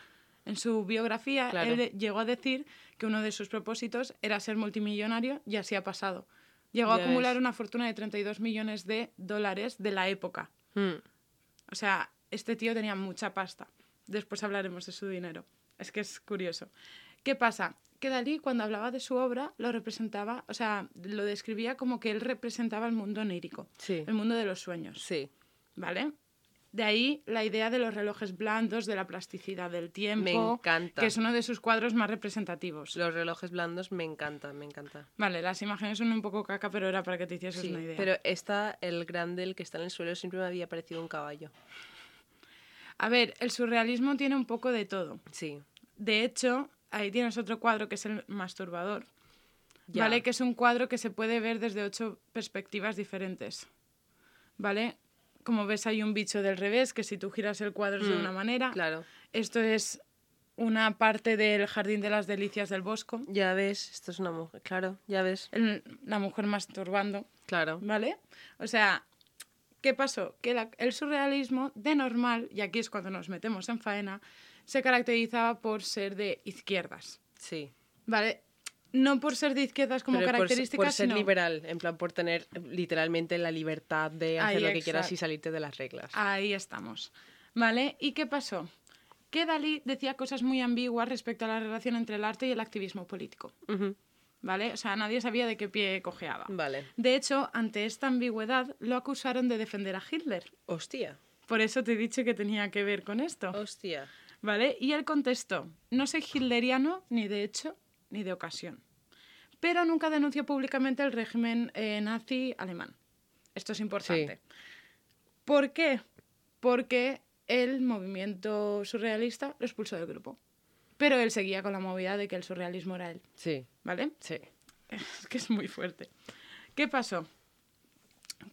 Speaker 3: En su biografía,
Speaker 2: Claro.
Speaker 3: él llegó a decir que uno de sus propósitos era ser multimillonario y así ha pasado. Llegó a acumular
Speaker 2: ves.
Speaker 3: una fortuna de 32 millones de dólares de la época.
Speaker 2: Mm.
Speaker 3: O sea, este tío tenía mucha pasta. Después hablaremos de su dinero. Es que es curioso. ¿Qué pasa? Que Dalí, cuando hablaba de su obra, lo representaba, o sea, lo describía como que él representaba el mundo onírico,
Speaker 2: Sí.
Speaker 3: el mundo de los sueños.
Speaker 2: Sí.
Speaker 3: ¿Vale? De ahí la idea de los relojes blandos, de la plasticidad del tiempo,
Speaker 2: Me encanta.
Speaker 3: que es uno de sus cuadros más representativos.
Speaker 2: Los relojes blandos me encanta, me encanta.
Speaker 3: Vale, las imágenes son un poco caca, pero era para que te hicieses
Speaker 2: Sí,
Speaker 3: una idea.
Speaker 2: pero esta, el grande, el que está en el suelo, siempre me había parecido un caballo.
Speaker 3: A ver, el surrealismo tiene un poco de todo.
Speaker 2: Sí.
Speaker 3: De hecho, ahí tienes otro cuadro que es el masturbador.
Speaker 2: Ya.
Speaker 3: ¿Vale? Que es un cuadro que se puede ver desde ocho perspectivas diferentes. ¿Vale? Como ves, hay un bicho del revés, que si tú giras el cuadro es de
Speaker 2: Mm,
Speaker 3: una manera.
Speaker 2: Claro.
Speaker 3: Esto es una parte del Jardín de las Delicias del Bosco.
Speaker 2: Ya ves, esto es una mujer. Claro, ya ves.
Speaker 3: El- la mujer masturbando.
Speaker 2: Claro.
Speaker 3: ¿Vale? O sea, ¿qué pasó? Que la- el surrealismo de normal, y aquí es cuando nos metemos en faena, se caracterizaba por ser de izquierdas.
Speaker 2: Sí.
Speaker 3: ¿Vale? No por ser de izquierdas como
Speaker 2: Pero
Speaker 3: característica,
Speaker 2: por ser
Speaker 3: sino-
Speaker 2: liberal, en plan por tener literalmente la libertad de hacer
Speaker 3: Ahí,
Speaker 2: lo que quieras y salirte de las reglas.
Speaker 3: Ahí estamos. ¿Vale? ¿Y qué pasó? Que Dalí decía cosas muy ambiguas respecto a la relación entre el arte y el activismo político. ¿Vale? O sea, nadie sabía de qué pie cojeaba.
Speaker 2: Vale.
Speaker 3: De hecho, ante esta ambigüedad, lo acusaron de defender a Hitler.
Speaker 2: Hostia.
Speaker 3: Por eso te he dicho que tenía que ver con esto.
Speaker 2: Hostia.
Speaker 3: ¿Vale? Y él contestó, no soy hitleriano ni de hecho ni de ocasión. Pero nunca denunció públicamente el régimen eh, nazi alemán. Esto es importante. ¿Por qué? Porque el movimiento surrealista lo expulsó del grupo. Pero él seguía con la movida de que el surrealismo era él.
Speaker 2: Sí.
Speaker 3: ¿Vale?
Speaker 2: Sí.
Speaker 3: Es que es muy fuerte. ¿Qué pasó?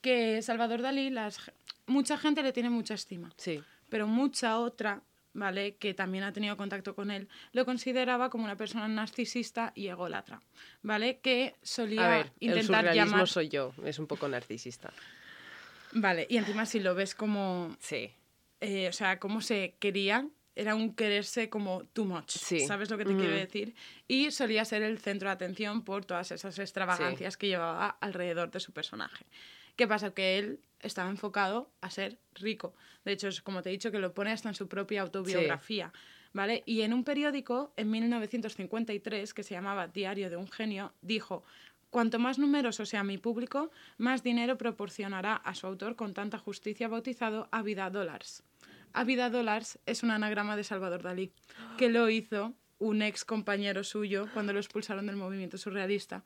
Speaker 3: Que Salvador Dalí, las, mucha gente le tiene mucha estima
Speaker 2: Sí.
Speaker 3: pero mucha otra, ¿vale? Que también ha tenido contacto con él, lo consideraba como una persona narcisista y ególatra, ¿vale? Que solía
Speaker 2: A ver, el
Speaker 3: intentar
Speaker 2: surrealismo
Speaker 3: llamar...
Speaker 2: soy yo. Es un poco narcisista.
Speaker 3: Vale, y encima si lo ves como...
Speaker 2: Sí.
Speaker 3: eh, o sea, cómo se quería, era un quererse como too much,
Speaker 2: Sí.
Speaker 3: ¿sabes lo que te
Speaker 2: Ujú.
Speaker 3: quiero decir? Y solía ser el centro de atención por todas esas extravagancias que llevaba alrededor de su personaje. ¿Qué pasa? Que él estaba enfocado a ser rico. De hecho, es como te he dicho, que lo pone hasta en su propia autobiografía. ¿Vale? Y en un periódico, en 1953, que se llamaba Diario de un Genio, dijo, cuanto más numeroso sea mi público, más dinero proporcionará a su autor con tanta justicia bautizado a vida dólares. A vida dólares es un anagrama de Salvador Dalí, que lo hizo un ex compañero suyo cuando lo expulsaron del movimiento surrealista,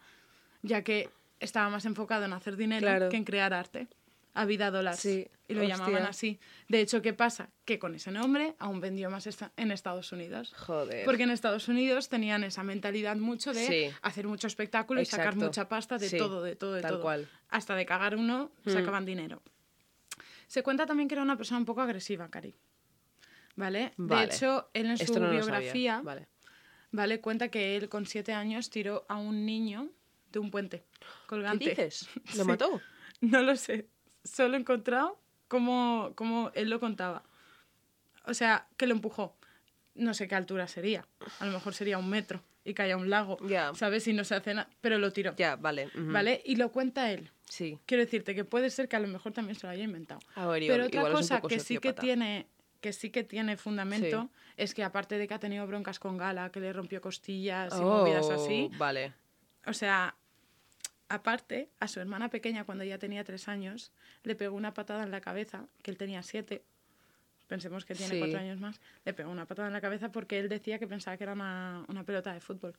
Speaker 3: ya que estaba más enfocado en hacer dinero
Speaker 2: Claro.
Speaker 3: que en crear arte. A vida dólares.
Speaker 2: Sí,
Speaker 3: y lo
Speaker 2: hostia.
Speaker 3: llamaban así. De hecho, ¿qué pasa? Que con ese nombre aún vendió más esta- en Estados Unidos.
Speaker 2: Joder.
Speaker 3: Porque en Estados Unidos tenían esa mentalidad mucho de
Speaker 2: Sí.
Speaker 3: hacer mucho espectáculo y sacar mucha pasta de
Speaker 2: Sí,
Speaker 3: todo, de todo, de
Speaker 2: tal
Speaker 3: todo.
Speaker 2: cual.
Speaker 3: Hasta de cagar uno,
Speaker 2: Mm.
Speaker 3: sacaban dinero. Se cuenta también que era una persona un poco agresiva, Cari. ¿Vale?
Speaker 2: Vale.
Speaker 3: De hecho, él en su
Speaker 2: Esto no lo
Speaker 3: biografía.
Speaker 2: Vale.
Speaker 3: ¿vale? Cuenta que él con siete años tiró a un niño de un puente colgante.
Speaker 2: ¿Qué dices? ¿Lo
Speaker 3: Sí.
Speaker 2: mató?
Speaker 3: No lo sé. Solo he encontrado cómo, cómo él lo contaba. O sea, que lo empujó. No sé qué altura sería. A lo mejor sería un metro y caía un lago.
Speaker 2: Ya.
Speaker 3: ¿Sabes? Y no se hace nada. Pero lo tiró.
Speaker 2: Ya, vale.
Speaker 3: ¿Vale? Y lo cuenta él.
Speaker 2: Sí.
Speaker 3: Quiero decirte que puede ser que a lo mejor también se lo haya inventado.
Speaker 2: A ver,
Speaker 3: Pero otra cosa que sí que
Speaker 2: sociópata.
Speaker 3: tiene que sí que tiene fundamento es que aparte de que ha tenido broncas con Gala, que le rompió costillas y movidas así,
Speaker 2: Oh, Vale.
Speaker 3: o sea, aparte, a su hermana pequeña, cuando ella tenía tres años, le pegó una patada en la cabeza, que él tenía siete, pensemos que tiene
Speaker 2: Sí.
Speaker 3: cuatro años más, le pegó una patada en la cabeza porque él decía que pensaba que era una, una pelota de fútbol.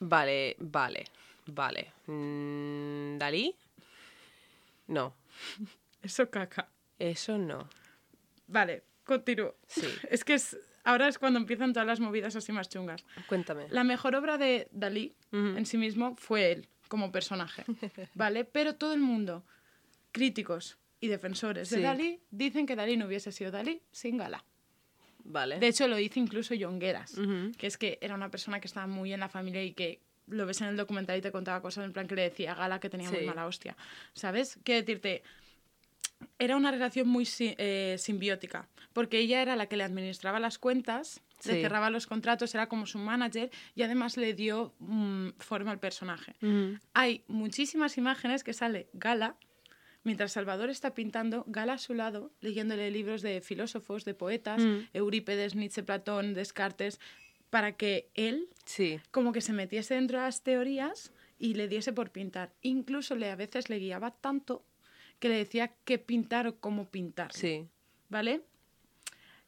Speaker 2: Vale, vale, vale. Mm, ¿Dalí? No,
Speaker 3: Eso caca.
Speaker 2: eso no.
Speaker 3: Vale, continúo.
Speaker 2: Sí.
Speaker 3: Es que es, ahora es cuando empiezan todas las movidas así más chungas.
Speaker 2: Cuéntame.
Speaker 3: La mejor obra de Dalí en sí mismo fue él, como personaje, ¿vale? Pero todo el mundo, críticos y defensores de. Dalí, dicen que Dalí no hubiese sido Dalí sin Gala.
Speaker 2: Vale.
Speaker 3: De hecho, lo dice incluso Jongueras,
Speaker 2: Ujú.
Speaker 3: que es que era una persona que estaba muy en la familia y que lo ves en el documental y te contaba cosas en plan que le decía a Gala que tenía muy mala hostia. ¿Sabes? Quiero decirte, era una relación muy eh, simbiótica, porque ella era la que le administraba las cuentas, le
Speaker 2: Sí.
Speaker 3: cerraba los contratos, era como su manager y además le dio mm, forma al personaje. Hay muchísimas imágenes que sale Gala, mientras Salvador está pintando, Gala a su lado, leyéndole libros de filósofos, de poetas,
Speaker 2: Mm.
Speaker 3: Eurípedes, Nietzsche, Platón, Descartes, para que él
Speaker 2: Sí.
Speaker 3: como que se metiese dentro de las teorías y le diese por pintar. Incluso le, a veces le guiaba tanto que le decía qué pintar o cómo pintar.
Speaker 2: Sí.
Speaker 3: ¿Vale?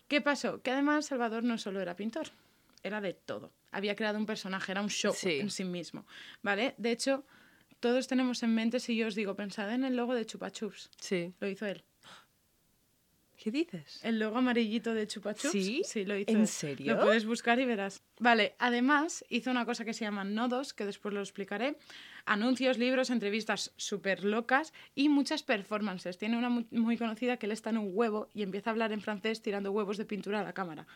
Speaker 3: ¿Qué pasó? Que además Salvador no solo era pintor, era de todo. Había creado un personaje, era un show
Speaker 2: Sí.
Speaker 3: en sí mismo. ¿Vale? De hecho, todos tenemos en mente, si yo os digo, pensad en el logo de Chupa Chups.
Speaker 2: Sí.
Speaker 3: Lo hizo él.
Speaker 2: ¿Qué dices?
Speaker 3: El logo amarillito de Chupa Chups.
Speaker 2: ¿Sí?
Speaker 3: Sí, lo hizo
Speaker 2: ¿En
Speaker 3: él.
Speaker 2: serio?
Speaker 3: Lo puedes buscar y verás. Vale, además hizo una cosa que se llaman nodos, que después lo explicaré. Anuncios, libros, entrevistas súper locas y muchas performances. Tiene una mu- muy conocida que él está en un huevo y empieza a hablar en francés tirando huevos de pintura a la cámara.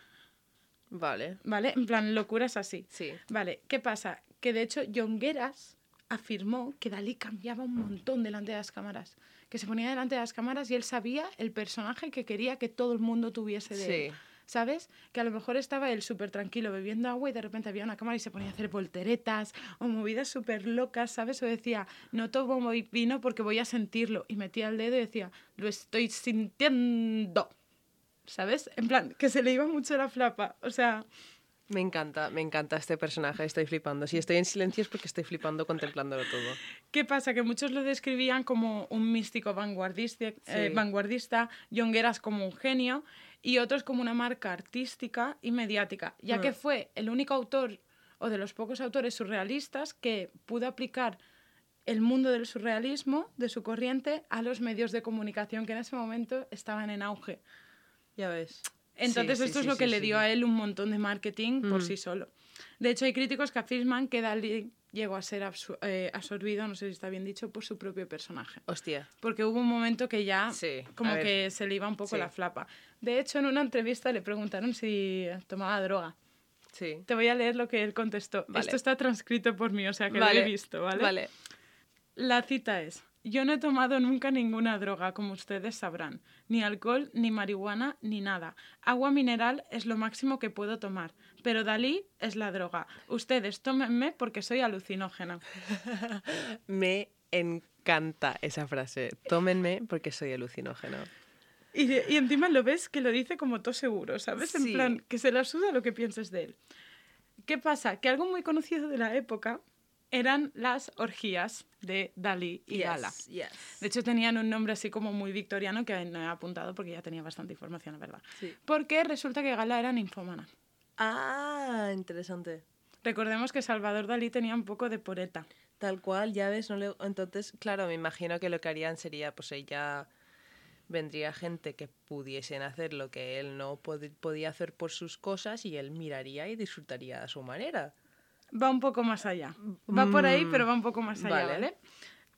Speaker 2: Vale.
Speaker 3: ¿Vale? En plan, locuras así.
Speaker 2: Sí.
Speaker 3: Vale, ¿qué pasa? Que de hecho Jongueras afirmó que Dalí cambiaba un montón delante de las cámaras. Que se ponía delante de las cámaras y él sabía el personaje que quería que todo el mundo tuviese de él. ¿Sabes? Que a lo mejor estaba él súper tranquilo bebiendo agua y de repente había una cámara y se ponía a hacer volteretas o movidas súper locas, ¿sabes? O decía, no tomo vino porque voy a sentirlo. Y metía el dedo y decía, lo estoy sintiendo. ¿Sabes? En plan, que se le iba mucho la flapa. O sea,
Speaker 2: Me encanta, me encanta este personaje, estoy flipando. Si estoy en silencio es porque estoy flipando contemplándolo todo.
Speaker 3: ¿qué pasa? Que muchos lo describían como un místico vanguardista, eh,
Speaker 2: Sí.
Speaker 3: vanguardista Jongueras como un genio y otros como una marca artística y mediática, ya que
Speaker 2: Mm.
Speaker 3: fue el único autor o de los pocos autores surrealistas que pudo aplicar el mundo del surrealismo, de su corriente, a los medios de comunicación que en ese momento estaban en auge.
Speaker 2: Ya ves.
Speaker 3: Entonces
Speaker 2: Sí, sí,
Speaker 3: esto es
Speaker 2: sí,
Speaker 3: lo que
Speaker 2: sí,
Speaker 3: le
Speaker 2: sí.
Speaker 3: dio a él un montón de marketing por
Speaker 2: Mm.
Speaker 3: sí solo. De hecho, hay críticos que afirman que Dalí llegó a ser eh, absorbido, no sé si está bien dicho, por su propio personaje.
Speaker 2: Hostia.
Speaker 3: Porque hubo un momento que ya
Speaker 2: Sí,
Speaker 3: como que se le iba un poco
Speaker 2: Sí.
Speaker 3: la flapa. De hecho, en una entrevista le preguntaron si tomaba droga.
Speaker 2: Sí.
Speaker 3: Te voy a leer lo que él contestó.
Speaker 2: Vale.
Speaker 3: Esto está transcrito por mí, o sea que lo he visto, ¿vale?
Speaker 2: Vale.
Speaker 3: La cita es, yo no he tomado nunca ninguna droga, como ustedes sabrán, ni alcohol, ni marihuana, ni nada. Agua mineral es lo máximo que puedo tomar, pero Dalí es la droga. Ustedes tómenme porque soy alucinógena.
Speaker 2: Me encanta esa frase. Tómenme porque soy alucinógeno.
Speaker 3: Y, y encima lo ves que lo dice como todo seguro, ¿sabes? En plan, que se la suda lo que pienses de él. ¿Qué pasa? Que algo muy conocido de la época eran las orgías de Dalí y Gala.
Speaker 2: yes.
Speaker 3: De hecho, tenían un nombre así como muy victoriano que no he apuntado porque ya tenía bastante información, la verdad.
Speaker 2: Sí.
Speaker 3: Porque resulta que Gala era ninfómana.
Speaker 2: Ah, interesante.
Speaker 3: Recordemos que Salvador Dalí tenía un poco de poreta.
Speaker 2: Tal cual, ya ves, no le... entonces, claro, me imagino que lo que harían sería, pues ella vendría gente que pudiesen hacer lo que él no pod- podía hacer por sus cosas y él miraría y disfrutaría a su manera.
Speaker 3: Va un poco más allá. Va por ahí,
Speaker 2: Mm,
Speaker 3: pero va un poco más allá,
Speaker 2: vale.
Speaker 3: ¿vale?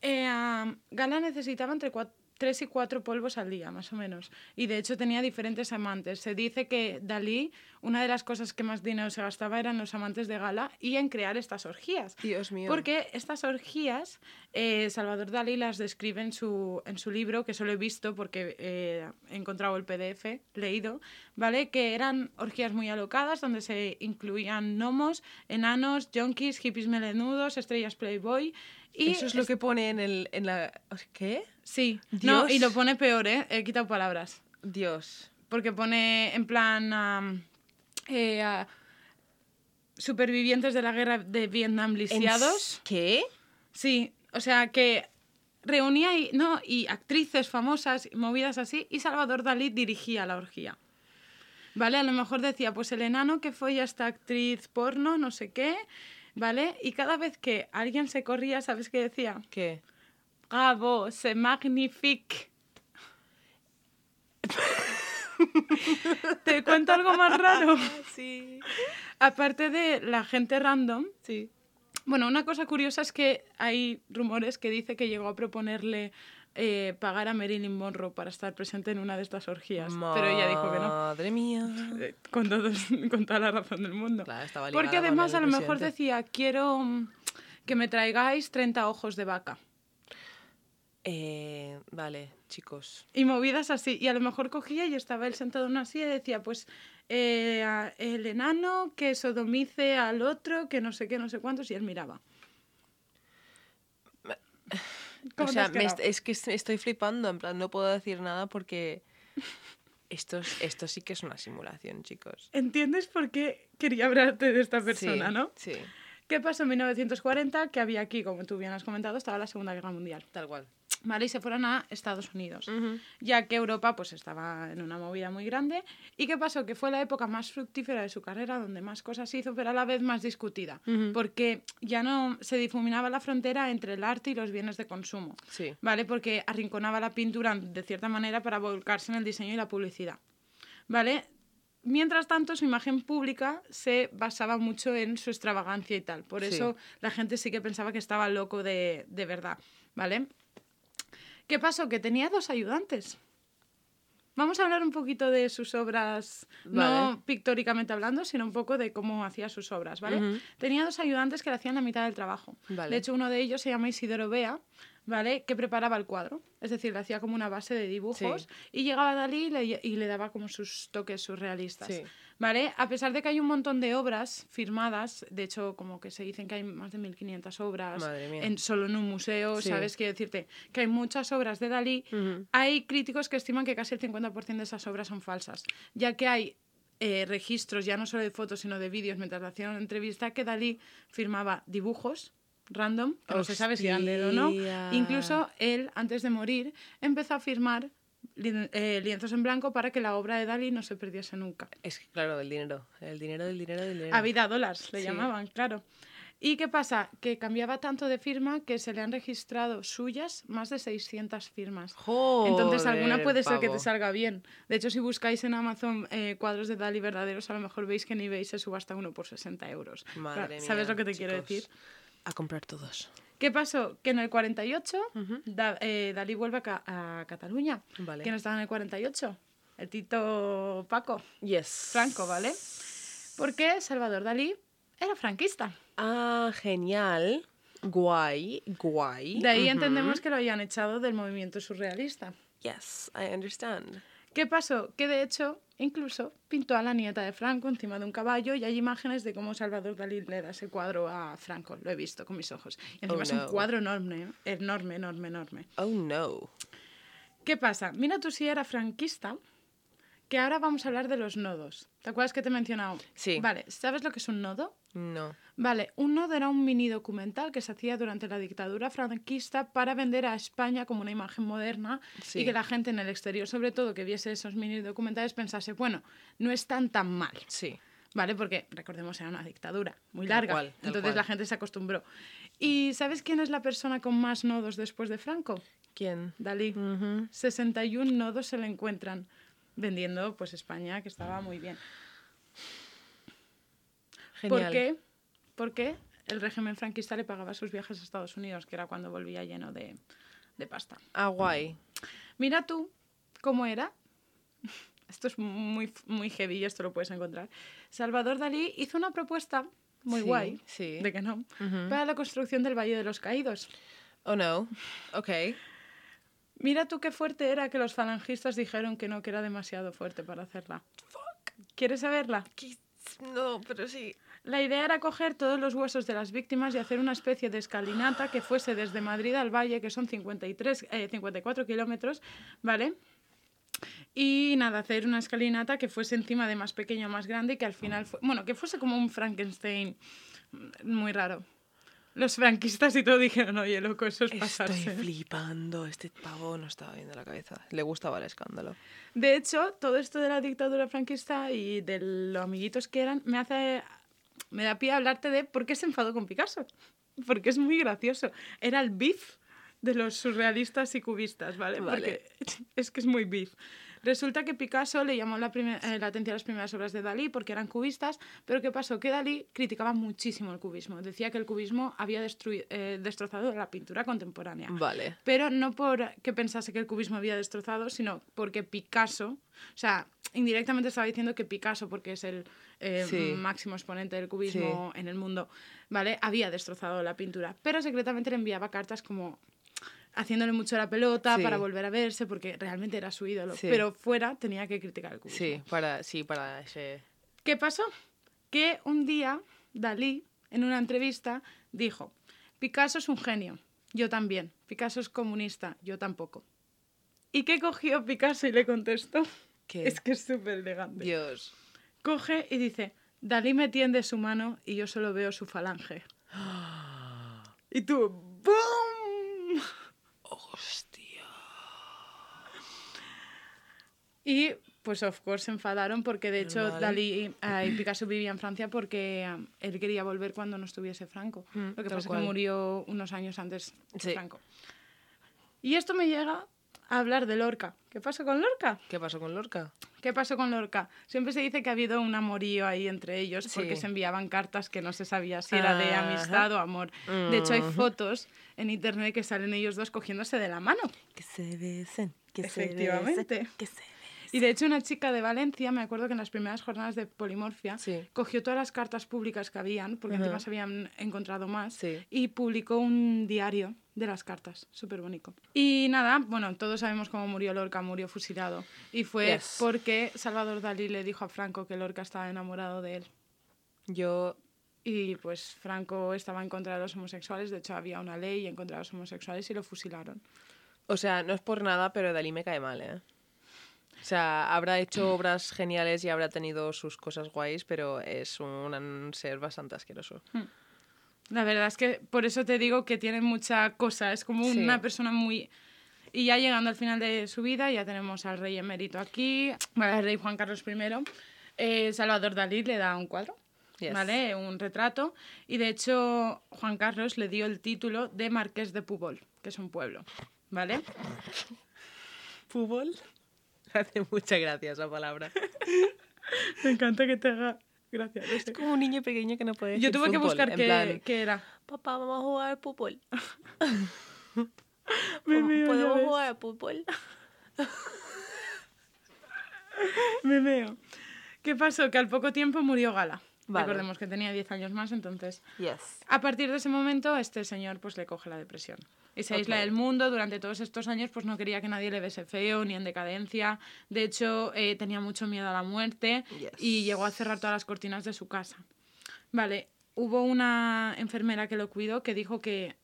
Speaker 3: Eh, Gala necesitaba entre 3 y 4 polvos al día, más o menos. Y de hecho tenía diferentes amantes. Se dice que Dalí, una de las cosas que más dinero se gastaba eran los amantes de Gala y en crear estas orgías.
Speaker 2: Dios mío.
Speaker 3: Porque estas orgías, eh, Salvador Dalí las describe en su, en su libro, que solo he visto porque eh, he encontrado el PDF, leído, ¿vale? Que eran orgías muy alocadas, donde se incluían gnomos, enanos, junkies, hippies melenudos, estrellas Playboy. Y
Speaker 2: Eso es lo que pone en, el, en la... ¿Qué?
Speaker 3: Sí, no,
Speaker 2: Dios.
Speaker 3: y lo pone peor, ¿eh? He quitado palabras.
Speaker 2: Dios.
Speaker 3: Porque pone en plan... eh, supervivientes de la guerra de Vietnam
Speaker 2: ¿En
Speaker 3: lisiados.
Speaker 2: ¿Qué?
Speaker 3: Sí, o sea que reunía y, no, y actrices famosas, movidas así, y Salvador Dalí dirigía la orgía. ¿Vale? A lo mejor decía, pues el enano que fue esta actriz porno, no sé qué, ¿vale? Y cada vez que alguien se corría, ¿sabes qué decía?
Speaker 2: ¿Qué?
Speaker 3: Bravo, c'est magnifique. ¿Te cuento algo más raro?
Speaker 2: Sí.
Speaker 3: Aparte de la gente random,
Speaker 2: Sí.
Speaker 3: Bueno, una cosa curiosa es que hay rumores que dice que llegó a proponerle eh, pagar a Marilyn Monroe para estar presente en una de estas orgías, pero ella dijo que no.
Speaker 2: Madre mía.
Speaker 3: Eh, Con, todos- con toda la razón del mundo.
Speaker 2: Claro, estaba
Speaker 3: Porque además a lo mejor decía, quiero mm, que me traigáis 30 ojos de vaca.
Speaker 2: Eh, vale, chicos.
Speaker 3: Y movidas así. Y a lo mejor cogía y estaba él sentado en una silla y decía, pues eh, a- el enano que sodomice al otro, que no sé qué, no sé cuántos, y él miraba.
Speaker 2: O
Speaker 3: ¿Cómo te
Speaker 2: sea, me est- es que est- estoy flipando, en plan, no puedo decir nada porque esto, es- esto sí que es una simulación, chicos.
Speaker 3: ¿Entiendes por qué quería hablarte de esta persona,
Speaker 2: sí,
Speaker 3: no?
Speaker 2: Sí,
Speaker 3: ¿Qué pasó en 1940? Que había aquí, como tú bien has comentado, estaba la Segunda Guerra Mundial.
Speaker 2: tal cual.
Speaker 3: ¿Vale? Y se fueron a Estados Unidos, ya que Europa pues estaba en una movida muy grande. ¿Y qué pasó? Que fue la época más fructífera de su carrera, donde más cosas hizo, pero a la vez más discutida, porque ya no se difuminaba la frontera entre el arte y los bienes de consumo.
Speaker 2: Sí.
Speaker 3: ¿vale? Porque arrinconaba la pintura de cierta manera para volcarse en el diseño y la publicidad, ¿vale? Mientras tanto, su imagen pública se basaba mucho en su extravagancia y tal. Por
Speaker 2: Sí.
Speaker 3: eso la gente sí que pensaba que estaba loco de, de verdad, ¿vale? ¿Qué pasó? Que tenía dos ayudantes. Vamos a hablar un poquito de sus obras,
Speaker 2: Vale.
Speaker 3: no pictóricamente hablando, sino un poco de cómo hacía sus obras, ¿vale? Tenía dos ayudantes que le hacían la mitad del trabajo.
Speaker 2: Vale.
Speaker 3: De hecho, uno de ellos se llama Isidoro Bea, ¿vale? Que preparaba el cuadro. Es decir, le hacía como una base de dibujos
Speaker 2: Sí.
Speaker 3: y llegaba Dalí y le, y le daba como sus toques surrealistas.
Speaker 2: Sí.
Speaker 3: ¿Vale? A pesar de que hay un montón de obras firmadas, de hecho, como que se dicen que hay más de 1500 obras en, solo en un museo,
Speaker 2: Sí.
Speaker 3: ¿sabes? Quiero decirte que hay muchas obras de Dalí. Hay críticos que estiman que casi el 50% de esas obras son falsas, ya que hay eh, registros, ya no solo de fotos, sino de vídeos, mientras le hacían una entrevista, que Dalí firmaba dibujos random, que no se sabe si eran de él o no. Incluso él, antes de morir, empezó a firmar eh, lienzos en blanco para que la obra de Dalí no se perdiese nunca.
Speaker 2: Es que, claro, el dinero. El dinero, del dinero, del dinero.
Speaker 3: A vida dólares le
Speaker 2: Sí.
Speaker 3: llamaban, claro. ¿Y qué pasa? Que cambiaba tanto de firma que se le han registrado suyas más de 600 firmas. Entonces alguna
Speaker 2: Joder,
Speaker 3: puede ser que te salga bien. De hecho, si buscáis en Amazon eh, cuadros de Dalí verdaderos, a lo mejor veis que en eBay se subasta uno por 60 euros.
Speaker 2: Madre
Speaker 3: Claro,
Speaker 2: mía,
Speaker 3: ¿Sabes lo que te quiero decir?
Speaker 2: A comprar todos.
Speaker 3: ¿Qué pasó? Que en el 48
Speaker 2: Ujú.
Speaker 3: Da- eh, Dalí vuelve a, Ca- a Cataluña.
Speaker 2: Vale.
Speaker 3: ¿Quién estaba en el 48? El Tito Paco,
Speaker 2: Yes.
Speaker 3: Franco, ¿vale? Porque Salvador Dalí era franquista.
Speaker 2: Ah, genial. Guay, guay.
Speaker 3: De ahí
Speaker 2: Ujú.
Speaker 3: entendemos que lo habían echado del movimiento surrealista.
Speaker 2: Yes, I understand.
Speaker 3: ¿Qué pasó? Que de hecho, incluso pintó a la nieta de Franco encima de un caballo y hay imágenes de cómo Salvador Dalí le da ese cuadro a Franco. Lo he visto con mis ojos. Y encima
Speaker 2: Oh,
Speaker 3: es un cuadro enorme, enorme, enorme, enorme.
Speaker 2: Oh, no.
Speaker 3: ¿Qué pasa? Mira tú si era franquista, que ahora vamos a hablar de los nodos. ¿Te acuerdas que te he mencionado?
Speaker 2: Sí.
Speaker 3: Vale, ¿sabes lo que es un nodo?
Speaker 2: No.
Speaker 3: Vale, un nodo era un mini documental que se hacía durante la dictadura franquista para vender a España como una imagen moderna
Speaker 2: Sí.
Speaker 3: y que la gente en el exterior, sobre todo, que viese esos mini documentales, pensase, bueno, no están tan mal.
Speaker 2: Sí.
Speaker 3: ¿Vale? Porque, recordemos, era una dictadura muy
Speaker 2: Tal
Speaker 3: larga.
Speaker 2: cual, tal
Speaker 3: entonces
Speaker 2: cual.
Speaker 3: la gente se acostumbró. ¿Y sabes quién es la persona con más nodos después de Franco?
Speaker 2: ¿Quién?
Speaker 3: Dalí.
Speaker 2: Ujú.
Speaker 3: 61 nodos se le encuentran vendiendo pues España, que estaba muy bien.
Speaker 2: Genial.
Speaker 3: ¿Por qué? Porque el régimen franquista le pagaba sus viajes a Estados Unidos, que era cuando volvía lleno de, de pasta.
Speaker 2: Ah, guay.
Speaker 3: Mira tú cómo era. Esto es muy, muy heavy y esto lo puedes encontrar. Salvador Dalí hizo una propuesta muy
Speaker 2: Sí,
Speaker 3: guay,
Speaker 2: sí.
Speaker 3: de que no, para la construcción del Valle de los Caídos.
Speaker 2: Oh, no. Ok.
Speaker 3: Mira tú qué fuerte era que los falangistas dijeron que no, que era demasiado fuerte para hacerla. ¿Quieres saberla?
Speaker 2: No, pero sí.
Speaker 3: La idea era coger todos los huesos de las víctimas y hacer una especie de escalinata que fuese desde Madrid al Valle, que son 53, eh, 54 kilómetros, ¿vale? Y nada, hacer una escalinata que fuese encima de más pequeño a más grande y que al final, fue, bueno, que fuese como un Frankenstein mm, muy raro. Los franquistas y todo dijeron, oye, loco, eso es
Speaker 2: Estoy flipando. Este pavo no estaba viendo la cabeza. Le gustaba el escándalo.
Speaker 3: De hecho, todo esto de la dictadura franquista y de los amiguitos que eran, me hace. Me da pie a hablarte de por qué se enfadó con Picasso. Porque es muy gracioso. Era el beef de los surrealistas y cubistas, ¿vale?
Speaker 2: Vale.
Speaker 3: Porque es que es muy beef. Resulta que Picasso le llamó la, eh, la atención a las primeras obras de Dalí porque eran cubistas, pero ¿qué pasó? Que Dalí criticaba muchísimo el cubismo. Decía que el cubismo había eh, destrozado la pintura contemporánea
Speaker 2: Vale.
Speaker 3: pero no por que pensase que el cubismo había destrozado, sino porque Picasso, o sea, indirectamente estaba diciendo que Picasso, porque es el eh,
Speaker 2: Sí.
Speaker 3: máximo exponente del cubismo en el mundo, ¿vale? Había destrozado la pintura, pero secretamente le enviaba cartas como haciéndole mucho la pelota
Speaker 2: Sí.
Speaker 3: para volver a verse, porque realmente era su ídolo, pero fuera tenía que criticar el cubismo.
Speaker 2: Sí, para, sí, para ese...
Speaker 3: ¿Qué pasó? Que un día Dalí, en una entrevista, dijo, Picasso es un genio, yo también. Picasso es comunista, yo tampoco. ¿Y qué cogió Picasso y le contestó?
Speaker 2: ¿Qué?
Speaker 3: Es que es súper elegante.
Speaker 2: Dios.
Speaker 3: Coge y dice, Dalí me tiende su mano y yo solo veo su falange. Y tú, ¡boom!
Speaker 2: Hostia.
Speaker 3: Y pues of course se enfadaron porque de hecho
Speaker 2: Normal.
Speaker 3: Dalí eh, y Picasso vivían en Francia porque eh, él quería volver cuando no estuviese Franco.
Speaker 2: Mm,
Speaker 3: Lo que pasa es que murió unos años antes de
Speaker 2: Sí.
Speaker 3: Franco. Y esto me llega a hablar de Lorca. ¿Qué pasó con Lorca?
Speaker 2: ¿Qué pasó con Lorca?
Speaker 3: ¿Qué pasó con Lorca? Siempre se dice que ha habido un amorío ahí entre ellos
Speaker 2: Sí.
Speaker 3: porque se enviaban cartas que no se sabía si era de
Speaker 2: Ajá.
Speaker 3: amistad o amor. De hecho, hay fotos en internet que salen ellos dos cogiéndose de la mano.
Speaker 2: Que se besen. Que
Speaker 3: Efectivamente.
Speaker 2: Se besen, que se
Speaker 3: Y de hecho una chica de Valencia, me acuerdo que en las primeras jornadas de Polimorfia,
Speaker 2: Sí.
Speaker 3: cogió todas las cartas públicas que habían, porque
Speaker 2: Ajá.
Speaker 3: encima se habían encontrado más,
Speaker 2: Sí.
Speaker 3: y publicó un diario de las cartas, súper bonito. Y nada, bueno, todos sabemos cómo murió Lorca, murió fusilado. Y fue
Speaker 2: Yes.
Speaker 3: porque Salvador Dalí le dijo a Franco que Lorca estaba enamorado de él.
Speaker 2: Yo
Speaker 3: Y pues Franco estaba en contra de los homosexuales, de hecho había una ley en contra de los homosexuales y lo fusilaron.
Speaker 2: O sea, no es por nada, pero Dalí me cae mal, ¿eh? O sea, habrá hecho obras geniales y habrá tenido sus cosas guays, pero es un, ser bastante asqueroso.
Speaker 3: La verdad es que por eso te digo que tiene mucha cosa, es como
Speaker 2: Sí.
Speaker 3: una persona muy... Y ya llegando al final de su vida, ya tenemos al rey emérito aquí, bueno, al rey Juan Carlos I. Eh, Salvador Dalí le da un cuadro,
Speaker 2: Yes.
Speaker 3: ¿vale? Un retrato. Y de hecho, Juan Carlos le dio el título de Marqués de Púbol, que es un pueblo, ¿vale?
Speaker 2: ¿Fútbol? Hace mucha gracia esa palabra.
Speaker 3: Me encanta que te haga gracia. no sé.
Speaker 2: Es como un niño pequeño que no puede
Speaker 3: Yo
Speaker 2: decir
Speaker 3: tuve que buscar qué,
Speaker 2: plan,
Speaker 3: qué era.
Speaker 2: Papá, vamos a jugar al fútbol.
Speaker 3: Meo,
Speaker 2: ¿Podemos jugar al fútbol?
Speaker 3: Me veo. ¿Qué pasó? Que al poco tiempo murió Gala.
Speaker 2: Vale.
Speaker 3: Recordemos que tenía 10 años más, entonces...
Speaker 2: Yes.
Speaker 3: A partir de ese momento, este señor pues le coge la depresión. Y se aísla
Speaker 2: Ok.
Speaker 3: del mundo. Durante todos estos años pues no quería que nadie le viese feo ni en decadencia. De hecho, eh, tenía mucho miedo a la muerte
Speaker 2: Yes.
Speaker 3: y llegó a cerrar todas las cortinas de su casa. Vale, hubo una enfermera que lo cuidó que dijo que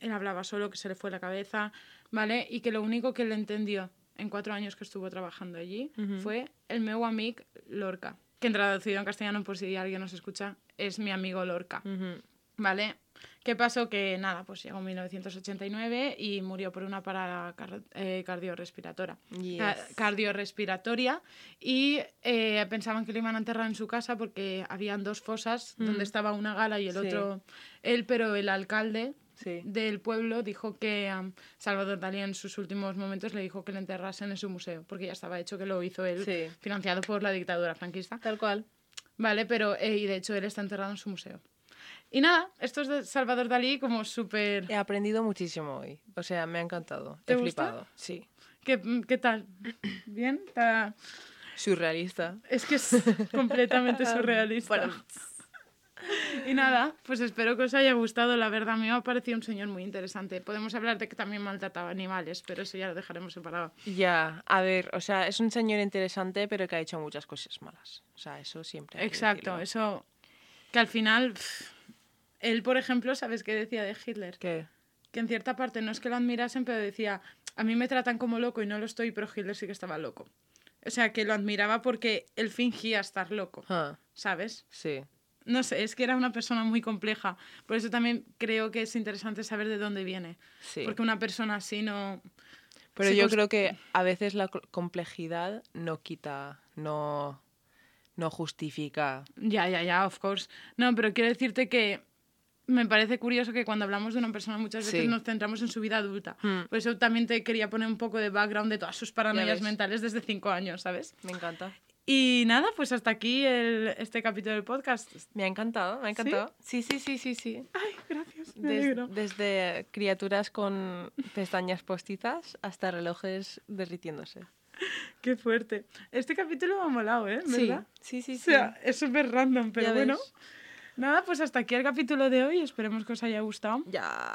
Speaker 3: él hablaba solo, que se le fue la cabeza, ¿vale? Y que lo único que le entendió en cuatro años que estuvo trabajando allí fue el meu amic Lorca, que en traducido en castellano, por si alguien nos escucha, es mi amigo Lorca, ¿vale? ¿Qué pasó? Que nada, pues llegó en 1989 y murió por una parada car- eh, cardiorrespiratoria.
Speaker 2: Yes.
Speaker 3: Ca- cardiorrespiratoria y eh, pensaban que lo iban a enterrar en su casa porque habían dos fosas donde estaba una gala y el
Speaker 2: Mm. Sí.
Speaker 3: otro él, pero el alcalde
Speaker 2: Sí.
Speaker 3: del pueblo dijo que am, Salvador Dalí en sus últimos momentos le dijo que le enterrasen en su museo porque ya estaba hecho que lo hizo él,
Speaker 2: Sí.
Speaker 3: financiado por la dictadura franquista.
Speaker 2: Tal cual.
Speaker 3: Vale, pero eh, y de hecho él está enterrado en su museo. Y nada, esto es de Salvador Dalí como súper...
Speaker 2: He aprendido muchísimo hoy. O sea, me ha encantado.
Speaker 3: ¿Te
Speaker 2: He
Speaker 3: gusta?
Speaker 2: flipado. Sí.
Speaker 3: ¿Qué, qué tal? ¿Bien? Está-
Speaker 2: Surrealista.
Speaker 3: Es que es completamente surrealista.
Speaker 2: Bueno.
Speaker 3: Y nada, pues espero que os haya gustado. La verdad, a mí me ha parecido un señor muy interesante. Podemos hablar de que también maltrataba animales, pero eso ya lo dejaremos separado.
Speaker 2: Ya, a ver, o sea, es un señor interesante, pero que ha hecho muchas cosas malas. O sea, eso siempre. hay
Speaker 3: Exacto, eso que al final, pff, él, por ejemplo, ¿sabes qué decía de Hitler?
Speaker 2: ¿Qué?
Speaker 3: Que en cierta parte no es que lo admirasen, pero decía, a mí me tratan como loco y no lo estoy, pero Hitler sí que estaba loco. O sea, que lo admiraba porque él fingía estar loco,
Speaker 2: Ah,
Speaker 3: ¿sabes?
Speaker 2: sí.
Speaker 3: No sé, es que era una persona muy compleja. Por eso también creo que es interesante saber de dónde viene.
Speaker 2: Sí.
Speaker 3: Porque una persona así no...
Speaker 2: Pero
Speaker 3: sí
Speaker 2: yo
Speaker 3: cons-
Speaker 2: creo que a veces la co- complejidad no quita, no, no justifica.
Speaker 3: Ya, ya, ya, of course. No, pero quiero decirte que me parece curioso que cuando hablamos de una persona muchas veces
Speaker 2: Sí.
Speaker 3: nos centramos en su vida adulta.
Speaker 2: Hmm.
Speaker 3: Por eso también te quería poner un poco de background de todas sus paranoias mentales desde cinco años, ¿sabes?
Speaker 2: Me encanta.
Speaker 3: Y nada, pues hasta aquí el, este capítulo del podcast.
Speaker 2: Me ha encantado, me ha encantado. Sí, sí, sí, sí, sí.
Speaker 3: Ay, gracias.
Speaker 2: Des- desde criaturas con pestañas postizas hasta relojes derritiéndose.
Speaker 3: Qué fuerte. Este capítulo me ha molado, ¿eh? ¿Verdad?
Speaker 2: sí, sí,
Speaker 3: O
Speaker 2: sí.
Speaker 3: sea, es súper random, pero bueno.
Speaker 2: ves.
Speaker 3: Nada, pues hasta aquí el capítulo de hoy. Esperemos que os haya gustado.
Speaker 2: Ya.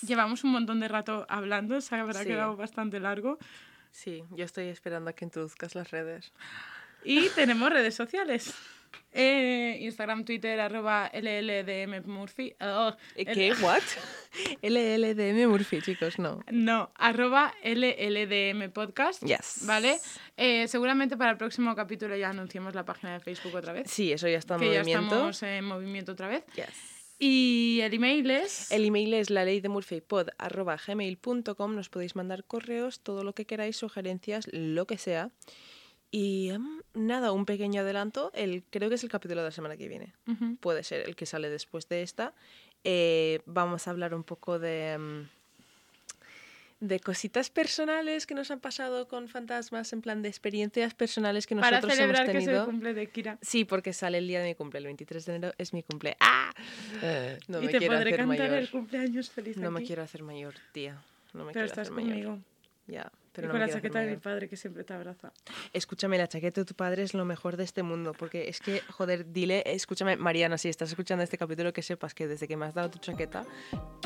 Speaker 3: Llevamos un montón de rato hablando, se habrá
Speaker 2: Sí.
Speaker 3: quedado bastante largo.
Speaker 2: Sí, yo estoy esperando a que introduzcas las redes.
Speaker 3: Y tenemos redes sociales. Eh, Instagram, Twitter, arroba LLDMMurphy. Oh,
Speaker 2: ¿Qué? ¿What? LLDM Murphy, chicos, no.
Speaker 3: No, arroba LLDM Podcast.
Speaker 2: Yes.
Speaker 3: ¿Vale? Eh, seguramente para el próximo capítulo ya anunciemos la página de Facebook otra vez.
Speaker 2: Sí, eso ya está en
Speaker 3: que ya
Speaker 2: movimiento.
Speaker 3: estamos en movimiento otra vez.
Speaker 2: Yes.
Speaker 3: Y el email es...
Speaker 2: El email es la ley de. Nos podéis mandar correos, todo lo que queráis, sugerencias, lo que sea. Y em, nada, un pequeño adelanto. El, creo que es el capítulo de la semana que viene. Puede ser el que sale después de esta. Eh, vamos a hablar un poco de, em, de cositas personales que nos han pasado con fantasmas, en plan de experiencias personales que
Speaker 3: Para
Speaker 2: nosotros
Speaker 3: celebrar
Speaker 2: hemos
Speaker 3: que es
Speaker 2: tenido.
Speaker 3: el cumple de Kira.
Speaker 2: Sí, porque sale el día de mi cumple, el 23 de enero es mi cumple. ¡Ah! No
Speaker 3: y
Speaker 2: me
Speaker 3: te
Speaker 2: quiero
Speaker 3: podré
Speaker 2: hacer
Speaker 3: cantar
Speaker 2: mayor.
Speaker 3: el cumpleaños feliz
Speaker 2: No me quiero hacer mayor, tía. No me
Speaker 3: Pero
Speaker 2: quiero
Speaker 3: estás
Speaker 2: hacer mayor.
Speaker 3: conmigo.
Speaker 2: Ya, Pero
Speaker 3: y
Speaker 2: no
Speaker 3: con la chaqueta de mi padre que siempre te abraza.
Speaker 2: Escúchame, la chaqueta de tu padre es lo mejor de este mundo, porque es que, joder, dile, escúchame, Mariana, si estás escuchando este capítulo, que sepas que desde que me has dado tu chaqueta,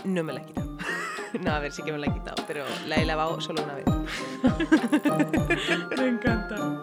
Speaker 2: no me la he quitado. no, a ver, sí que me la he quitado, pero la he lavado solo una vez.
Speaker 3: Me encanta.